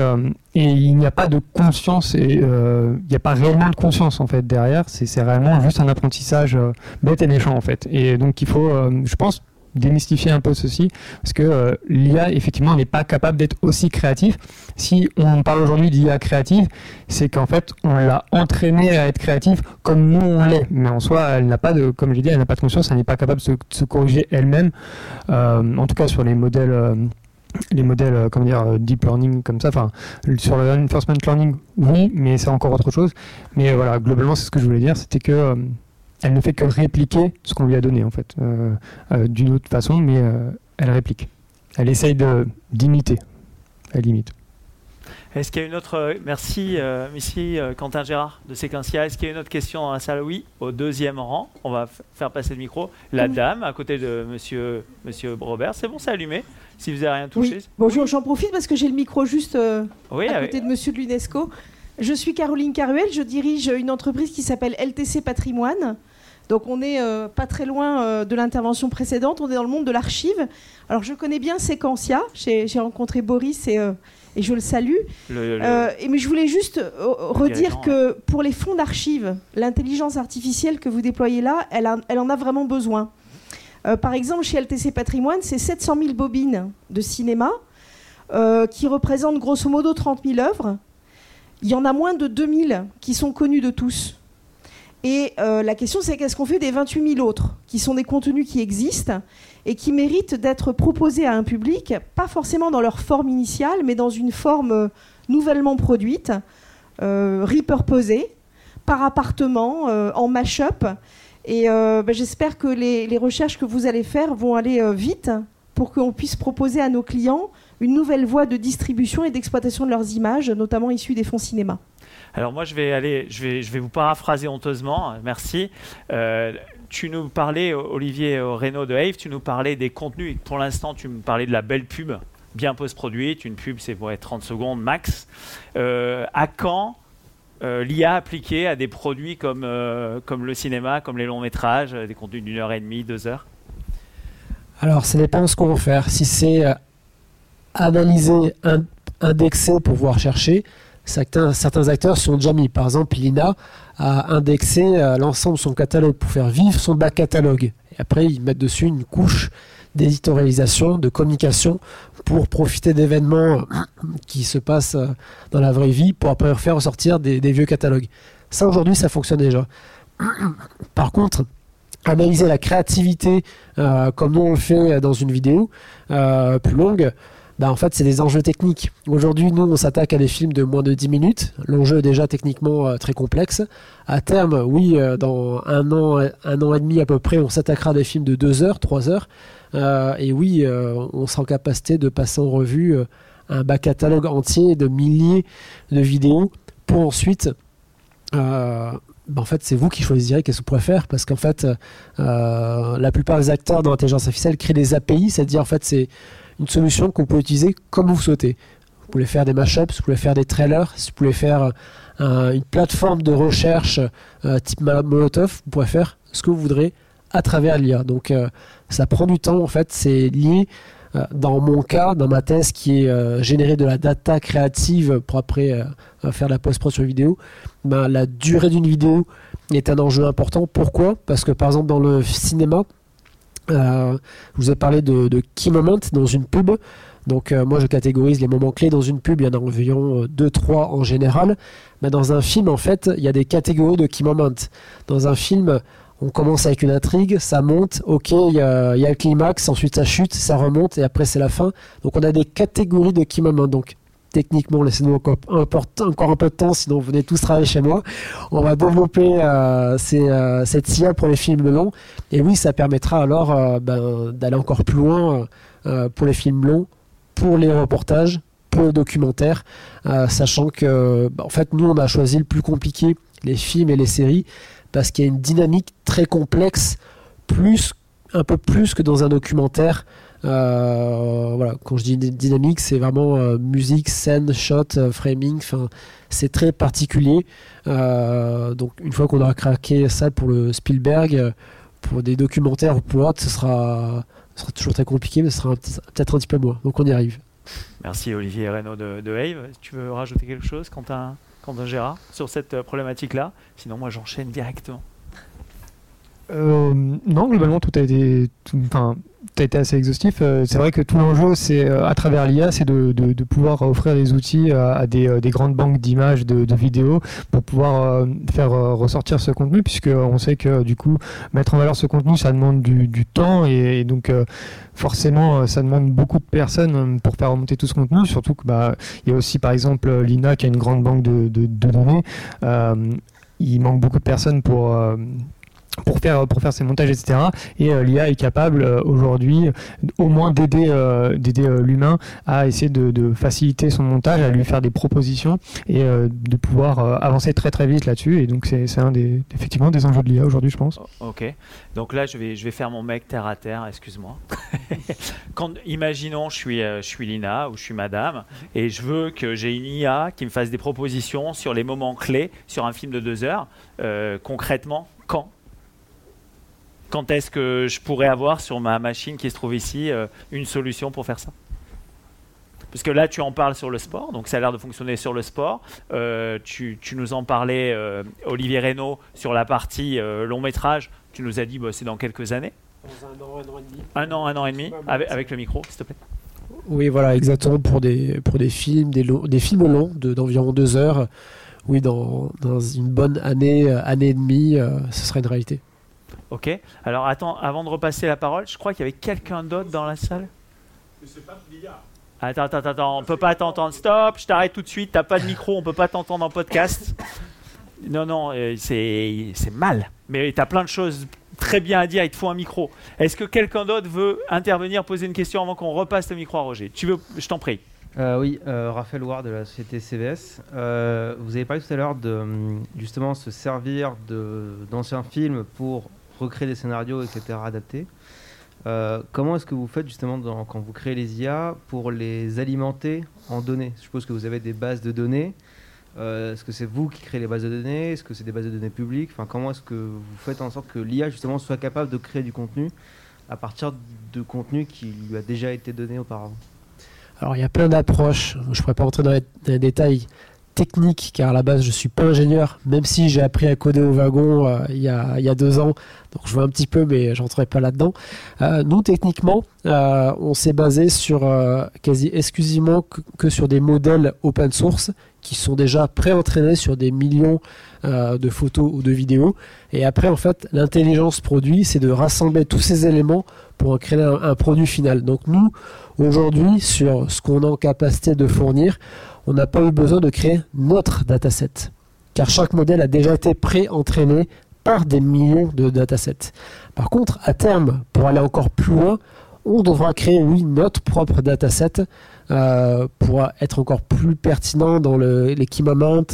il n'y a pas de conscience il n'y a pas réellement de conscience en fait derrière. C'est réellement juste un apprentissage bête et méchant en fait. Et donc il faut je pense démystifier un peu ceci, parce que euh, l'IA, effectivement, n'est pas capable d'être aussi créatif. Si on parle aujourd'hui d'IA créative, c'est qu'en fait, on l'a entraînée à être créative comme nous on l'est. Mais en soi, elle n'a pas de, comme je dit, elle n'a pas de conscience, elle n'est pas capable de se, corriger elle-même, euh, en tout cas sur les modèles. Euh, les modèles, comment dire, deep learning comme ça, enfin, sur le reinforcement learning, oui, mais c'est encore autre chose. Mais voilà, globalement, c'est ce que je voulais dire, c'était que elle ne fait que répliquer ce qu'on lui a donné en fait, euh, euh, d'une autre façon, mais euh, elle réplique. Elle essaye d'imiter, elle limite. Est-ce qu'il y a une autre. Merci, ici, Quentin Gérard de Séquentia. Est-ce qu'il y a une autre question dans la salle? Oui, au deuxième rang. On va faire passer le micro. La dame, à côté de monsieur, monsieur Robert. C'est bon, c'est allumé. Si vous n'avez rien touché. Bonjour, j'en profite parce que j'ai le micro juste à côté de monsieur de l'UNESCO. Je suis Caroline Caruel, je dirige une entreprise qui s'appelle LTC Patrimoine. Donc on n'est euh, pas très loin euh, de l'intervention précédente, on est dans le monde de l'archive. Alors je connais bien Sequentia, j'ai rencontré Boris et, euh, je le salue. mais je voulais juste redire que pour les fonds d'archives, l'intelligence artificielle que vous déployez là, elle, elle en a vraiment besoin. par exemple, chez LTC Patrimoine, c'est 700 000 bobines de cinéma qui représentent grosso modo 30 000 œuvres il y en a moins de 2000 qui sont connus de tous. Et euh, la question, c'est qu'est-ce qu'on fait des 28 000 autres, qui sont des contenus qui existent et qui méritent d'être proposés à un public, pas forcément dans leur forme initiale, mais dans une forme euh, nouvellement produite, euh, repurposée, par appartement, euh, en mash-up. Et bah, j'espère que les, les, recherches que vous allez faire vont aller vite pour qu'on puisse proposer à nos clients une nouvelle voie de distribution et d'exploitation de leurs images, notamment issues des fonds cinéma. Alors moi, je vais aller, je vais, je vais vous paraphraser honteusement. Merci. Euh, tu nous parlais, Olivier Reynaud de Have, tu nous parlais des contenus. pour l'instant, tu me parlais de la belle pub, bien post-produite. Une pub, c'est pour être 30 secondes max. Euh, à quand euh, l'IA appliquée à des produits comme, comme le cinéma, comme les longs métrages, des contenus d'une heure et demie, deux heures? Alors, ça dépend de ce qu'on veut faire. Si c'est analyser, indexer pour pouvoir chercher. Certains, certains acteurs sont déjà mis. Par exemple, Lina a indexé euh, l'ensemble de son catalogue pour faire vivre son back catalogue. Et après, ils mettent dessus une couche d'éditorialisation, de communication pour profiter d'événements qui se passent euh, dans la vraie vie pour après faire ressortir des, vieux catalogues. Ça, aujourd'hui, ça fonctionne déjà. Par contre, analyser la créativité euh, comme nous on le fait dans une vidéo plus longue, bah, en fait, c'est des enjeux techniques. Aujourd'hui, nous, on s'attaque à des films de moins de 10 minutes. L'enjeu est déjà techniquement euh, très complexe. À terme, oui, euh, dans un an, un an et demi à peu près, on s'attaquera à des films de 2 heures, 3 heures. Euh, et oui, on sera en capacité de passer en revue un bas catalogue entier de milliers de vidéos pour ensuite bah, en fait, c'est vous qui choisirez qu'est-ce que vous faire parce qu'en fait, la plupart des acteurs dans l'intelligence artificielle créent des API, c'est-à-dire en fait, c'est une solution qu'on peut utiliser comme vous souhaitez. Vous pouvez faire des mashups, vous pouvez faire des trailers, vous pouvez faire euh, une plateforme de recherche euh, type Molotov, vous pouvez faire ce que vous voudrez à travers l'IA. Donc euh, ça prend du temps en fait, c'est lié dans mon cas, dans ma thèse qui est générer de la data créative pour après faire la post-pro sur vidéo, ben, la durée d'une vidéo est un enjeu important. Pourquoi? Parce que par exemple dans le cinéma, je vous ai parlé de, key moment dans une pub. Donc moi je catégorise les moments clés dans une pub, il y en a environ 2-3 en général. Mais dans un film, en fait, il y a des catégories de key moments. Dans un film, on commence avec une intrigue, ça monte, ok, il y a, le climax, ensuite ça chute, ça remonte et après c'est la fin. Donc on a des catégories de key moments. Donc techniquement, laissez-nous encore, un peu de temps, sinon vous venez tous travailler chez moi. On va développer euh, euh, cette CIA pour les films longs. Et oui, ça permettra alors euh, ben, d'aller encore plus loin pour les films longs, pour les reportages, pour les documentaires, sachant que, ben, en fait, nous, on a choisi le plus compliqué, les films et les séries, parce qu'il y a une dynamique très complexe, un peu plus que dans un documentaire. Euh, voilà, quand je dis dynamique, c'est vraiment euh, musique, scène, shot, euh, framing. Enfin, c'est très particulier. donc, une fois qu'on aura craqué ça pour le Spielberg, pour des documentaires ou pour autre, ce sera, sera toujours très compliqué, mais ce sera peut-être un petit peu moins. Donc, on y arrive. Merci Olivier Reynaud de, de Have. Tu veux rajouter quelque chose, Quentin, Quentin Gérard, sur cette problématique-là? Sinon, moi, j'enchaîne directement. non, globalement, tout a été. Enfin, tu as été assez exhaustif. Euh, c'est vrai que tout l'enjeu, c'est euh, à travers l'IA, c'est de, pouvoir offrir des outils à, des, euh, des, grandes banques d'images, de, vidéos, pour pouvoir faire ressortir ce contenu, puisque on sait que du coup, mettre en valeur ce contenu, ça demande du, temps et, donc forcément, ça demande beaucoup de personnes pour faire remonter tout ce contenu. Surtout que bah, il y a aussi par exemple l'INA qui a une grande banque de données. il manque beaucoup de personnes pour pour faire pour faire ces montages etc et euh, l'IA est capable euh, aujourd'hui au moins d'aider euh, d'aider l'humain à essayer de, faciliter son montage à lui faire des propositions et de pouvoir avancer très très vite là-dessus. Et donc c'est un des effectivement des enjeux de l'IA aujourd'hui je pense. Ok. Donc là je vais je vais faire mon mec terre à terre excuse-moi. Imaginons je suis je suis Lina ou je suis Madame et je veux que j'ai une IA qui me fasse des propositions sur les moments clés sur un film de deux heures concrètement quand? Quand est-ce que je pourrais avoir sur ma machine qui se trouve ici euh, une solution pour faire ça? Parce que là, tu en parles sur le sport, donc ça a l'air de fonctionner sur le sport. Euh, tu, nous en parlais, euh, Olivier Reynaud, sur la partie long métrage. Tu nous as dit, bah, c'est dans quelques années. Dans un an, un an et demi. Un an, un an et demi, avec, le micro, s'il te plaît. Oui, voilà, exactement, pour des, pour des films, des, des films longs d'environ deux heures. Oui, dans, dans, une bonne année, année et demie, ce serait une réalité. Ok. Alors attends, avant de repasser la parole, je crois qu'il y avait quelqu'un d'autre dans la salle. Mais c'est pas Attends, attends, attends, on peut pas t'entendre. Stop, je t'arrête tout de suite. T'as pas de micro, on peut pas t'entendre en podcast. Non, non, euh, c'est mal. Mais t'as plein de choses très bien à dire. Il te faut un micro. Est-ce que quelqu'un d'autre veut intervenir, poser une question avant qu'on repasse le micro à Roger? Tu veux Je t'en prie. Euh, oui, euh, Raphaël Ward de la société CVS. vous avez parlé tout à l'heure de justement se servir d'anciens films pour recréer des scénarios, etc., adaptés. Euh, comment est-ce que vous faites justement quand vous créez les IA pour les alimenter en données? Je suppose que vous avez des bases de données. Euh, est-ce que c'est vous qui créez les bases de données? Est-ce que c'est des bases de données publiques? Enfin, Comment est-ce que vous faites en sorte que l'IA justement soit capable de créer du contenu à partir de contenu qui lui a déjà été donné auparavant? Alors il y a plein d'approches. Je ne pourrais pas rentrer dans les détails technique, car à la base je suis pas ingénieur, même si j'ai appris à coder au wagon euh, il, y a, deux ans, donc je vois un petit peu, mais j'entrerai pas là-dedans. Euh, nous, techniquement, euh, on s'est basé sur quasi exclusivement que, sur des modèles open source qui sont déjà pré-entraînés sur des millions de photos ou de vidéos. Et après, en fait, l'intelligence produit, c'est de rassembler tous ces éléments pour créer un produit final. Donc nous, aujourd'hui, sur ce qu'on a en capacité de fournir, on n'a pas eu besoin de créer notre dataset, car chaque modèle a déjà été pré-entraîné par des millions de datasets. Par contre, à terme, pour aller encore plus loin, on devra créer, oui, notre propre dataset euh, pour être encore plus pertinent dans le, les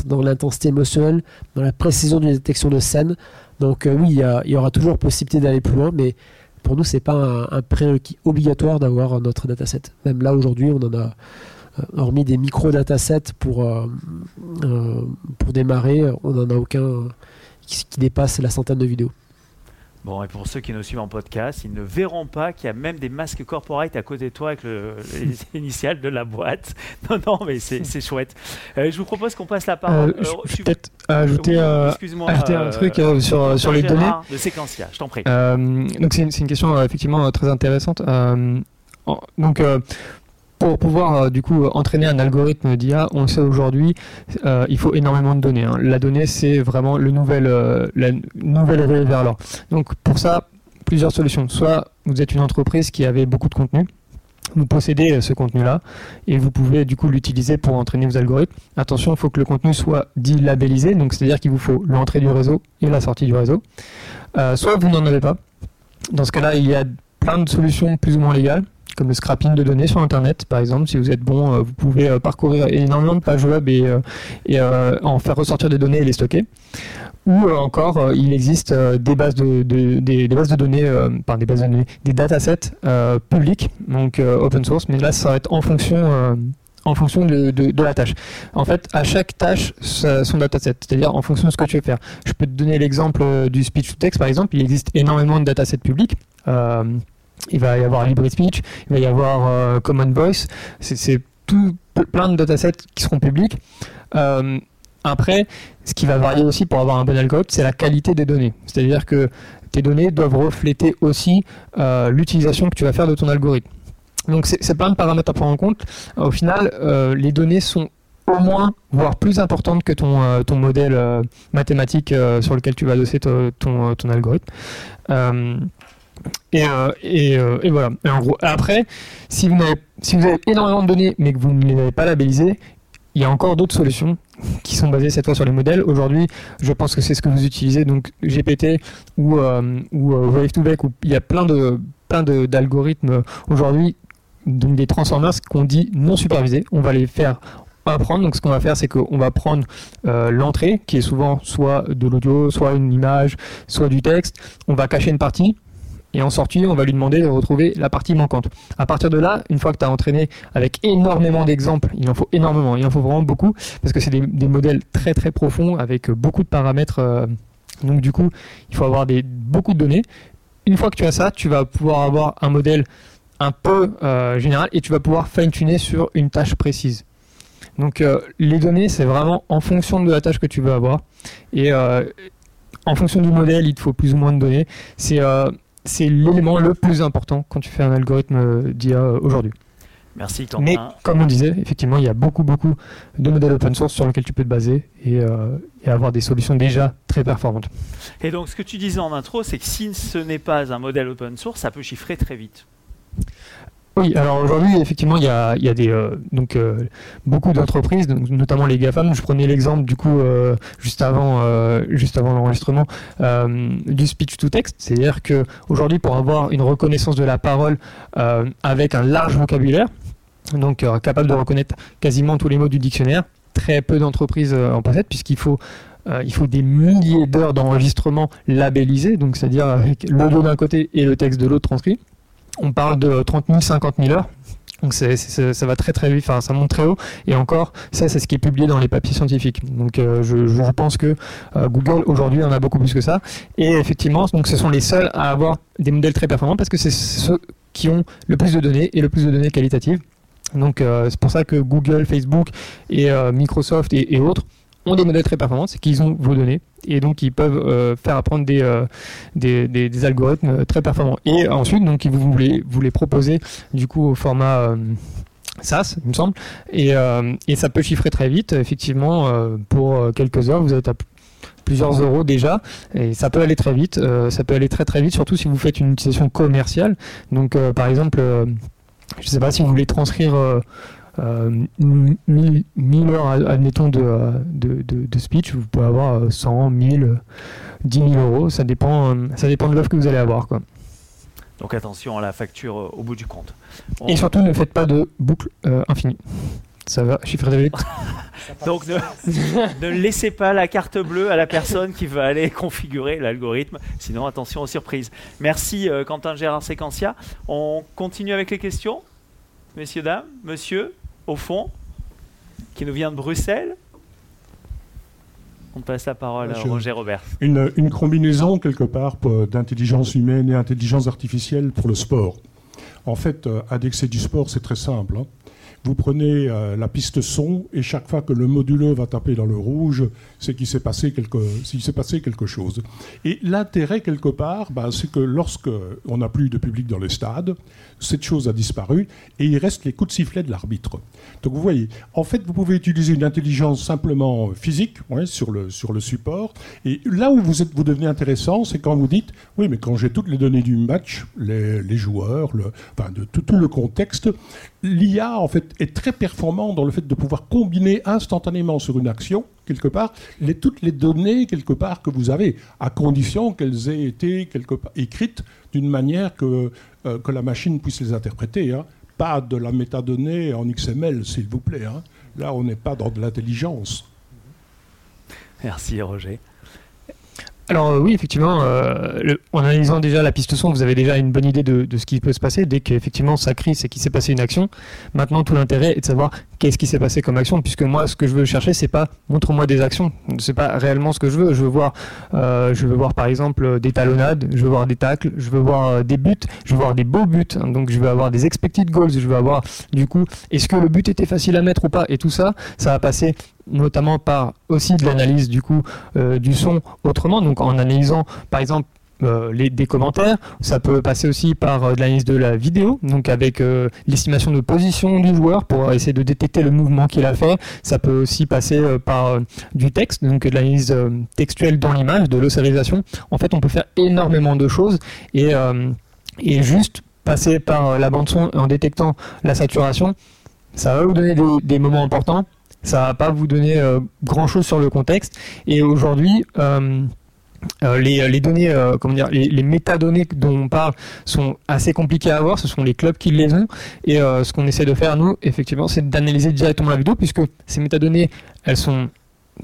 dans l'intensité émotionnelle, dans la précision d'une détection de scène. Donc euh, oui, il y, aura toujours possibilité d'aller plus loin, mais pour nous, c'est pas un, prérequis obligatoire d'avoir notre dataset. Même là, aujourd'hui, on en a hormis des micro-datasets pour, euh, euh, pour démarrer, on n'en a aucun qui, dépasse la centaine de vidéos. Bon, et pour ceux qui nous suivent en podcast, ils ne verront pas qu'il y a même des masques corporate à côté de toi avec le, les initiales de la boîte. Non, non, mais c'est chouette. je vous propose qu'on passe la parole. je vais peut-être ajouter, ajouter un truc sur, sur les données. De Séquentia, je t'en prie. donc, c'est une, une, question effectivement très intéressante. donc, pour pouvoir du coup entraîner un algorithme d'IA, on sait aujourd'hui, il faut énormément de données. Hein. La donnée, c'est vraiment le nouvel, la nouvelle vers l'or. Donc pour ça, plusieurs solutions. Soit vous êtes une entreprise qui avait beaucoup de contenu, vous possédez ce contenu-là et vous pouvez du coup l'utiliser pour entraîner vos algorithmes. Attention, il faut que le contenu soit dit labellisé, donc c'est-à-dire qu'il vous faut l'entrée du réseau et la sortie du réseau. Euh, soit vous n'en avez pas. Dans ce cas-là, il y a plein de solutions plus ou moins légales, comme le scrapping de données sur Internet, par exemple. Si vous êtes bon, euh, vous pouvez euh, parcourir énormément de pages web et, et en faire ressortir des données et les stocker ou euh, encore euh, il existe euh, des bases de, données, enfin des bases de données, des datasets publics, donc open source, mais là ça va être en fonction en fonction de, la tâche. En fait, à chaque tâche, son dataset, c'est-à-dire en fonction de ce que tu veux faire. Je peux te donner l'exemple du speech to text, par exemple. Il existe énormément de datasets publics. Il va y avoir LibreSpeech, il va y avoir Common Voice. C'est plein de datasets qui seront publics. Après, ce qui va varier aussi pour avoir un bon algorithme, c'est la qualité des données. C'est-à-dire que tes données doivent refléter aussi euh, l'utilisation que tu vas faire de ton algorithme. Donc c'est plein de paramètres à prendre en compte. Au final, euh, les données sont au moins, voire plus importantes que ton, euh, modèle mathématique sur lequel tu vas adosser ton, algorithme. Et, et, et, voilà. gros, après, si vous, avez, énormément de données mais que vous ne les avez pas labellisées, il y a encore d'autres solutions qui sont basées cette fois sur les modèles. Aujourd'hui, je pense que c'est ce que vous utilisez, donc GPT ou, euh, euh, Wave 2 Vec, où il y a plein de plein d'algorithmes aujourd'hui, donc des transformers qu'on dit non supervisés. On va les faire apprendre. Donc ce qu'on va faire, c'est qu'on va prendre euh, l'entrée, qui est souvent soit de l'audio, soit une image, soit du texte. On va cacher une partie. Et en sortie, on va lui demander de retrouver la partie manquante. À partir de là, une fois que tu as entraîné avec énormément d'exemples, il en faut énormément, il en faut vraiment beaucoup, parce que c'est des, modèles très très profonds avec beaucoup de paramètres. Euh, donc du coup, il faut avoir beaucoup de données. Une fois que tu as ça, tu vas pouvoir avoir un modèle un peu euh, général et tu vas pouvoir fine-tuner sur une tâche précise. Donc euh, les données, c'est vraiment en fonction de la tâche que tu veux avoir. Et en fonction du modèle, il te faut plus ou moins de données. C'est c'est l'élément le plus important quand tu fais un algorithme euh, d'IA euh, aujourd'hui. Merci Quentin. Mais comme on disait, effectivement, il y a beaucoup, beaucoup de modèles open source sur lesquels tu peux te baser et, euh, et, avoir des solutions déjà très performantes. Et donc, ce que tu disais en intro, c'est que si ce n'est pas un modèle open source, ça peut chiffrer très vite. Oui, alors aujourd'hui, effectivement, il y a, y a des, euh, donc, euh, beaucoup d'entreprises, notamment les GAFAM. Je prenais l'exemple, du coup, euh, juste avant, l'enregistrement, du speech to text. C'est-à-dire qu'aujourd'hui, pour avoir une reconnaissance de la parole avec un large vocabulaire, donc capable de reconnaître quasiment tous les mots du dictionnaire, très peu d'entreprises en possèdent, puisqu'il faut faut des milliers d'heures d'enregistrement labellisés, donc c'est-à-dire avec le mot d'un côté et le texte de l'autre transcrit on parle de 30 000, 50 000 heures. Donc ça va très très vite, enfin ça monte très haut. Et encore, ça c'est ce qui est publié dans les papiers scientifiques. Donc euh, je, pense que euh, Google aujourd'hui en a beaucoup plus que ça. Et effectivement, ce sont les seuls à avoir des modèles très performants parce que c'est ceux qui ont le plus de données et le plus de données qualitatives. Donc euh, c'est pour ça que Google, Facebook et Microsoft et autres ont des modèles très performants, c'est qu'ils ont vos données et donc ils peuvent euh, faire apprendre des, euh, algorithmes très performants. Et ensuite, donc, vous voulez vous les proposer du coup au format euh, SaaS, il me semble, et, et ça peut chiffrer très vite. Effectivement, pour quelques heures, vous êtes à plusieurs euros déjà et ça peut aller très vite ça peut aller très très vite surtout si vous faites une utilisation commerciale donc par exemple je ne sais pas si vous voulez transcrire 1000 euh, heures, admettons, euh, de, de, de, speech, vous pouvez avoir 100, 1000, 10 000 euros. Ça dépend, euh, ça dépend de l'offre que vous allez avoir. Quoi. Donc attention à la facture au bout du compte. Et surtout, ne faites pas de boucle infinie. Ça va, chiffre de Donc ne, ne, laissez pas la carte bleue à la personne qui va aller configurer l'algorithme. Sinon, attention aux surprises. Merci Quentin Gérard Séquentia. On continue avec les questions Messieurs, dames, monsieur au fond, qui nous vient de Bruxelles. On passe la parole à Roger Robert. Une, une combinaison, quelque part, d'intelligence humaine et intelligence artificielle pour le sport. En fait, euh, indexer du sport, c'est très simple. Hein. vous prenez euh, la piste son et chaque fois que le moduleur va taper dans le rouge, c'est qu'il s'est passé quelque, s'est passé quelque chose. Et l'intérêt quelque part, bah, c'est que lorsque on n'a plus de public dans les stades, cette chose a disparu et il reste les coups de sifflet de l'arbitre. Donc vous voyez, en fait, vous pouvez utiliser une intelligence simplement physique sur, le, sur le support. Et là où vous, êtes, vous devenez intéressant, c'est quand vous dites, oui, mais quand j'ai toutes les données du match, les, joueurs, le, enfin, de tout, le contexte, l'IA en fait est très performant dans le fait de pouvoir combiner instantanément sur une action quelque part les, toutes les données quelque part que vous avez à condition qu'elles aient été quelque part écrites d'une manière que, euh, que la machine puisse les interpréter hein. pas de la métadonnée en XML s'il vous plaît hein. là on n'est pas dans de l'intelligence merci Roger alors euh, oui, effectivement, euh, en analysant déjà la piste son, vous avez déjà une bonne idée de, ce qui peut se passer. Dès qu'effectivement ça crie, c'est qu'il s'est passé une action. Maintenant, tout l'intérêt est de savoir qu'est-ce qui s'est passé comme action, puisque moi, ce que je veux chercher, c'est pas montre-moi des actions. C'est pas réellement ce que je veux. Je veux voir, euh, je veux voir par exemple des talonnades, je veux voir des tacles, je veux voir des buts, je veux voir des beaux buts. donc je veux avoir des expected goals, je veux avoir du coup, est-ce que le but était facile à mettre ou pas Et tout ça, ça va passer notamment par aussi de l'analyse du coup euh, du son autrement, donc en analysant par exemple euh, les, des commentaires. Ça peut passer aussi par euh, de l'analyse de la vidéo, donc avec l'estimation de position du joueur pour essayer de détecter le mouvement qu'il a fait. Ça peut aussi passer par du texte, donc de l'analyse textuelle dans l'image, de l'ossarisation. En fait, on peut faire énormément de choses et, et juste passer par la bande son en détectant la saturation, ça va vous donner des moments importants ça va pas vous donner euh, grand chose sur le contexte. Et aujourd'hui, euh, euh, les, données, comment dire, les, métadonnées dont on parle sont assez compliquées à avoir. Ce sont les clubs qui les ont. Et ce qu'on essaie de faire nous, effectivement, c'est d'analyser directement la vidéo, puisque ces métadonnées, elles sont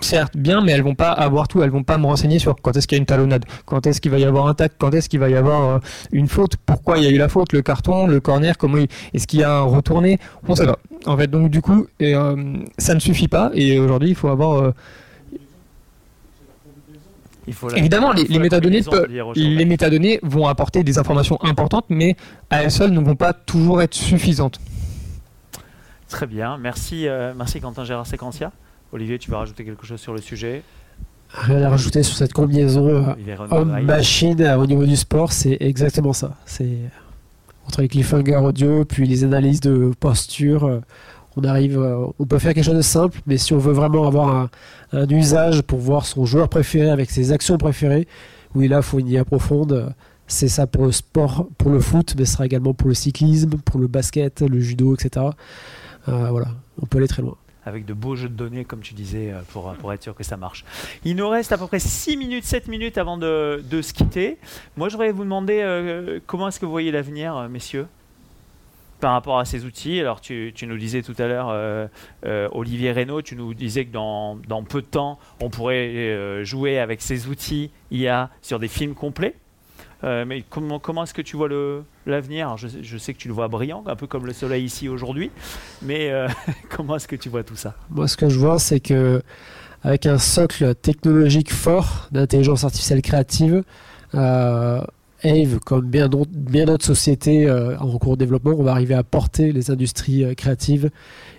certes bien, mais elles vont pas avoir tout, elles vont pas me renseigner sur quand est-ce qu'il y a une talonnade, quand est-ce qu'il va y avoir un tac, quand est-ce qu'il va y avoir euh, une faute, pourquoi il y a eu la faute, le carton, le corner, comment est-ce qu'il y a un retourné, on sait pas. En fait, donc du coup, euh, ça ne suffit pas, et aujourd'hui, il faut avoir euh, Évidemment, les, métadonnées, les métadonnées vont apporter des informations importantes, mais à elles seules ne vont pas toujours être suffisantes. Très bien, merci, merci Quentin Gérard Séquentia. Olivier, tu veux rajouter quelque chose sur le sujet? Rien à rajouter sur cette combinaison homme-machine au niveau du sport, c'est exactement ça. C'est entre les cliffhanger audio, puis les analyses de posture, euh, on arrive, euh, on peut faire quelque chose de simple, mais si on veut vraiment avoir un, usage pour voir son joueur préféré avec ses actions préférées, oui là, il faut une IA profonde. C'est ça pour le sport, pour le foot, mais ce sera également pour le cyclisme, pour le basket, le judo, etc. Euh, voilà, on peut aller très loin avec de beaux jeux de données, comme tu disais, euh, pour, être sûr que ça marche. Il nous reste à peu près 6 minutes, 7 minutes avant de, se quitter. Moi, je voudrais vous demander comment est-ce que vous voyez l'avenir, messieurs? Par rapport à ces outils. Alors, tu, nous disais tout à l'heure, Olivier Reynaud, tu nous disais que dans, peu de temps, on pourrait jouer avec ces outils IA sur des films complets. Euh, mais comment, comment est-ce que tu vois l'avenir? Je, je, sais que tu le vois brillant, un peu comme le soleil ici aujourd'hui, mais euh, comment est-ce que tu vois tout ça? Moi, ce que je vois, c'est que avec un socle technologique fort d'intelligence artificielle créative, euh, Ave, comme bien d'autres sociétés en cours de développement, on va arriver à porter les industries créatives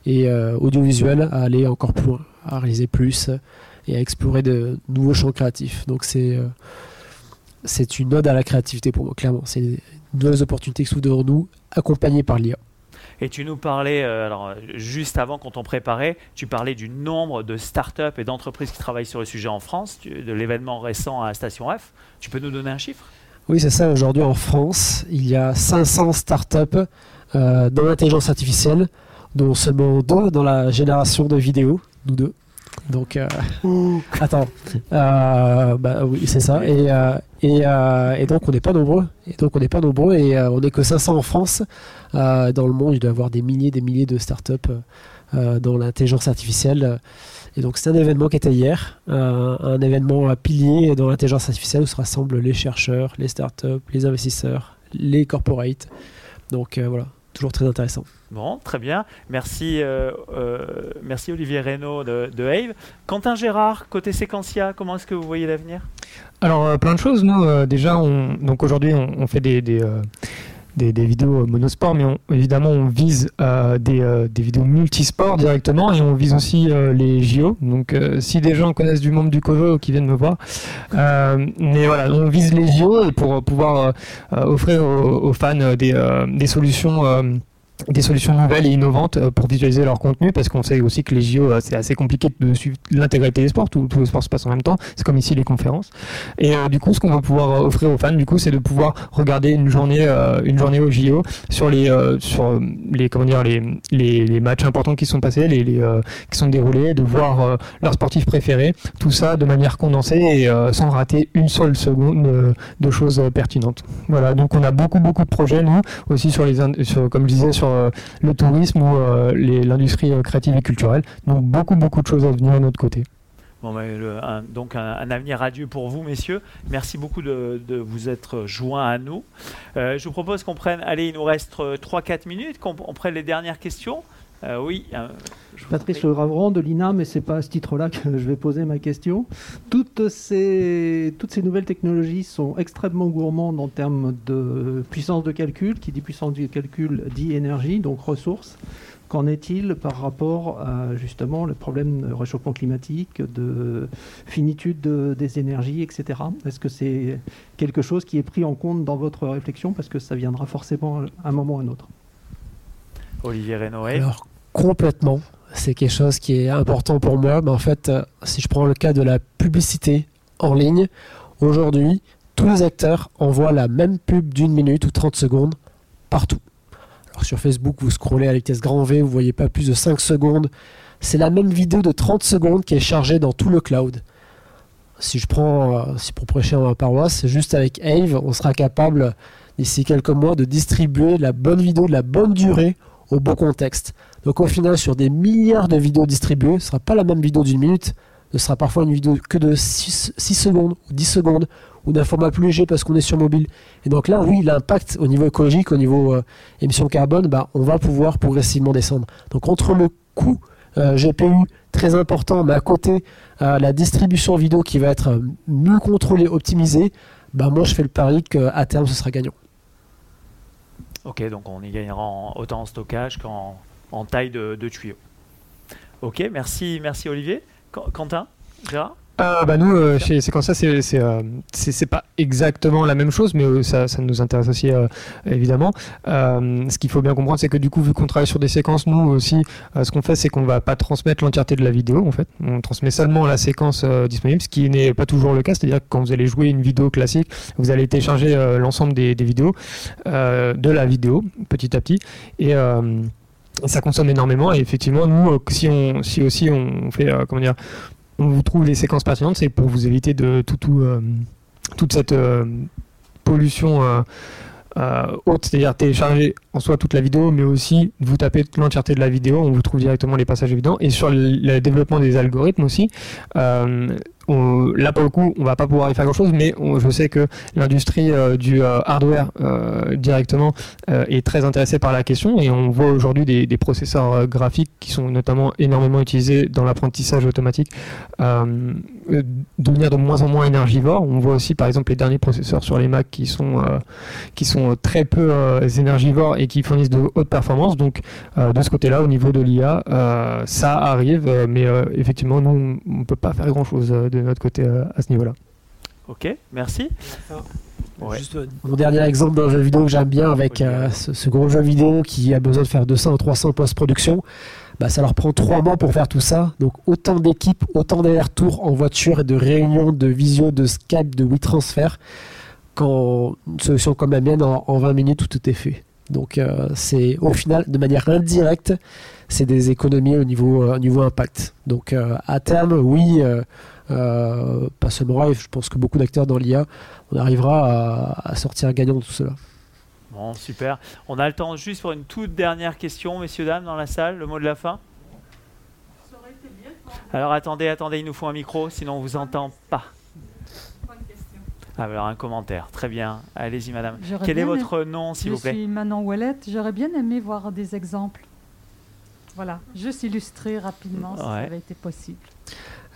et audiovisuelles à aller encore plus loin, à réaliser plus et à explorer de nouveaux champs créatifs. Donc c'est une ode à la créativité pour moi, clairement. C'est de nouvelles opportunités qui s'ouvrent devant nous, accompagnées par l'IA. Et tu nous parlais, euh, alors juste avant quand on préparait, tu parlais du nombre de startups et d'entreprises qui travaillent sur le sujet en France, de l'événement récent à Station F. Tu peux nous donner un chiffre? Oui, c'est ça. Aujourd'hui en France, il y a 500 startups euh, dans l'intelligence artificielle, dont seulement deux dans la génération de vidéos, nous deux. Donc, euh, attends. Euh, bah oui, c'est ça. Et, et, et, donc, on n'est pas nombreux. Et donc, on n'est pas nombreux. Et on n'est que 500 en France. dans le monde, il doit y avoir des milliers des milliers de startups dans l'intelligence artificielle. Et donc, c'est un événement qui était hier. un événement pilier dans l'intelligence artificielle où se rassemblent les chercheurs, les startups, les investisseurs, les corporates. Donc, voilà toujours très intéressant. Bon, très bien. Merci, euh, euh, merci Olivier Reynaud de, de Ave. Quentin Gérard, côté Séquentia, comment est-ce que vous voyez l'avenir? Alors, euh, plein de choses. Nous, déjà, on, donc aujourd'hui, on, fait des, des, des, vidéos monosport, mais évidemment on vise des, des, vidéos multisports directement et on vise aussi les JO. Donc si des gens connaissent du monde du Kojo qui viennent me voir, mais voilà, on vise les JO pour pouvoir offrir aux, fans des solutions des solutions nouvelles et innovantes euh, pour visualiser leur contenu parce qu'on sait aussi que les JO euh, c'est assez compliqué de suivre l'intégralité des sports. Tous les sports se passent en même temps. C'est comme ici les conférences. Et euh, du coup ce qu'on va pouvoir offrir aux fans du coup c'est de pouvoir regarder une journée une journée aux JO sur les sur les comment dire les, les, matchs importants qui sont passés les, qui sont déroulés de voir leurs sportifs préférés. Tout ça de manière condensée et sans rater une seule seconde de choses pertinentes. Voilà. Donc on a beaucoup beaucoup de projets nous aussi sur les comme je disais sur euh, le tourisme ou euh, l'industrie euh, créative et culturelle. Donc beaucoup, beaucoup de choses à venir de notre côté. Bon, un, donc un, avenir radieux pour vous, messieurs. Merci beaucoup de, vous être joints à nous. je vous propose qu'on prenne, allez, il nous reste 3-4 minutes, qu'on prenne les dernières questions. Oui. Patrice Ravron de l'INA, mais c'est pas à ce titre-là que je vais poser ma question. Toutes ces, toutes ces nouvelles technologies sont extrêmement gourmandes en termes de puissance de calcul. Qui dit puissance de calcul dit énergie, donc ressources. Qu'en est-il par rapport à justement le problème de réchauffement climatique, de finitude des énergies, etc. Est-ce que c'est quelque chose qui est pris en compte dans votre réflexion? Parce que ça viendra forcément à un moment ou à un autre. Olivier. Alors, complètement c'est quelque chose qui est important pour moi. Mais en fait, euh, si je prends le cas de la publicité en ligne, aujourd'hui, tous les acteurs envoient la même pub d'une minute ou 30 secondes partout. Alors sur Facebook, vous scrollez à vitesse grand V, vous voyez pas plus de 5 secondes. C'est la même vidéo de 30 secondes qui est chargée dans tout le cloud. Si je prends, euh, si pour prêcher en paroisse, juste avec Ave, on sera capable d'ici quelques mois de distribuer la bonne vidéo de la bonne durée au bon contexte. Donc au final, sur des milliards de vidéos distribuées, ce sera pas la même vidéo d'une minute, ce sera parfois une vidéo que de 6, secondes ou 10 secondes ou d'un format plus léger parce qu'on est sur mobile. Et donc là, oui, l'impact au niveau écologique, au niveau euh, émission carbone, bah, on va pouvoir progressivement descendre. Donc entre le coût euh, GPU très important, mais à côté euh, la distribution vidéo qui va être mieux contrôlée, optimisée, bah, moi je fais le pari qu'à terme ce sera gagnant. Ok, donc on y gagnera autant en stockage qu'en en taille de, tuyau. Ok, merci, merci Olivier. Quentin, Gérard? Euh, bah nous, euh, chez Sequenza, c'est euh, c'est pas exactement la même chose, mais euh, ça, ça nous intéresse aussi évidemment. ce qu'il faut bien comprendre, c'est que du coup, vu qu'on travaille sur des séquences, nous aussi, ce qu'on fait, c'est qu'on va pas transmettre l'entièreté de la vidéo. En fait, on transmet seulement la séquence disponible, ce qui n'est pas toujours le cas. C'est-à-dire que quand vous allez jouer une vidéo classique, vous allez télécharger l'ensemble des, des, vidéos de la vidéo petit à petit et ça consomme énormément et effectivement nous si on si aussi on fait comment dire on vous trouve les séquences pertinentes c'est pour vous éviter de tout, tout euh, toute cette pollution haute c'est-à-dire télécharger en soi toute la vidéo mais aussi vous tapez l'entièreté de la vidéo on vous trouve directement les passages évidents et sur le, développement des algorithmes aussi là pour le coup, on va pas pouvoir y faire grand chose, mais je sais que l'industrie euh, du euh, hardware euh, directement est très intéressée par la question et on voit aujourd'hui des, processeurs graphiques qui sont notamment énormément utilisés dans l'apprentissage automatique devenir de moins en moins énergivores. On voit aussi par exemple les derniers processeurs sur les Mac qui sont très peu énergivores et qui fournissent de hautes performances. Donc de ce côté-là, au niveau de l'IA, ça arrive, mais effectivement, nous on peut pas faire grand chose de notre côté euh, à ce niveau-là. Ok, merci. Juste, euh, mon dernier exemple d'un jeu vidéo que j'aime bien avec euh, ce, gros jeu vidéo qui a besoin de faire 200 ou 300 post-production, bah, ça leur prend 3 mois pour faire tout ça. Donc autant d'équipes, autant d'allers-retours en voiture et de réunions, de visio, de Skype, de WeTransfer, quand une solution comme la mienne, en, 20 minutes, tout est fait. Donc c'est au final, de manière indirecte, c'est des économies au niveau, niveau impact. Donc à terme, oui euh, pas seulement je pense que beaucoup d'acteurs dans l'IA, on arrivera à, sortir gagnant de tout cela. Bon, super. On a le temps juste pour une toute dernière question, messieurs, dames, dans la salle, le mot de la fin. Alors attendez, attendez, il nous faut un micro, sinon on vous entend pas. Ah, alors un commentaire, très bien. Allez-y, madame. Quel est votre nom, s'il vous plaît Je suis Manon Ouellette. J'aurais bien aimé voir des exemples. Voilà, juste illustrer rapidement si ça avait été possible.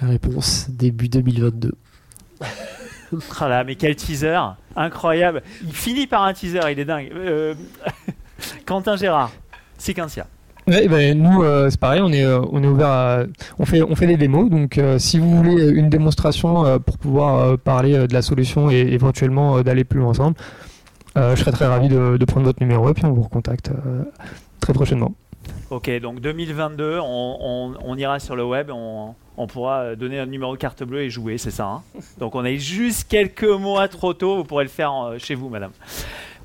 Réponse début 2022. Voilà, mais quel teaser Incroyable. Il finit par un teaser, il est dingue. Euh, Quentin Gérard, Sequentia. Ouais, ben, nous, euh, c'est pareil, on est, euh, on est ouvert à. On fait, on fait des démos, donc si vous voulez une démonstration pour pouvoir parler de la solution et éventuellement d'aller plus loin ensemble, je serais très ravi de, prendre votre numéro et puis on vous recontacte très prochainement. Ok, donc 2022, on, ira sur le web, on, pourra donner un numéro de carte bleue et jouer, c'est ça. Hein? Donc on est juste quelques mois trop tôt, vous pourrez le faire euh, chez vous, madame.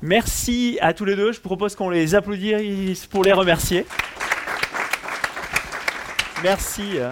Merci à tous les deux, je propose qu'on les applaudisse pour les remercier. Merci. Euh.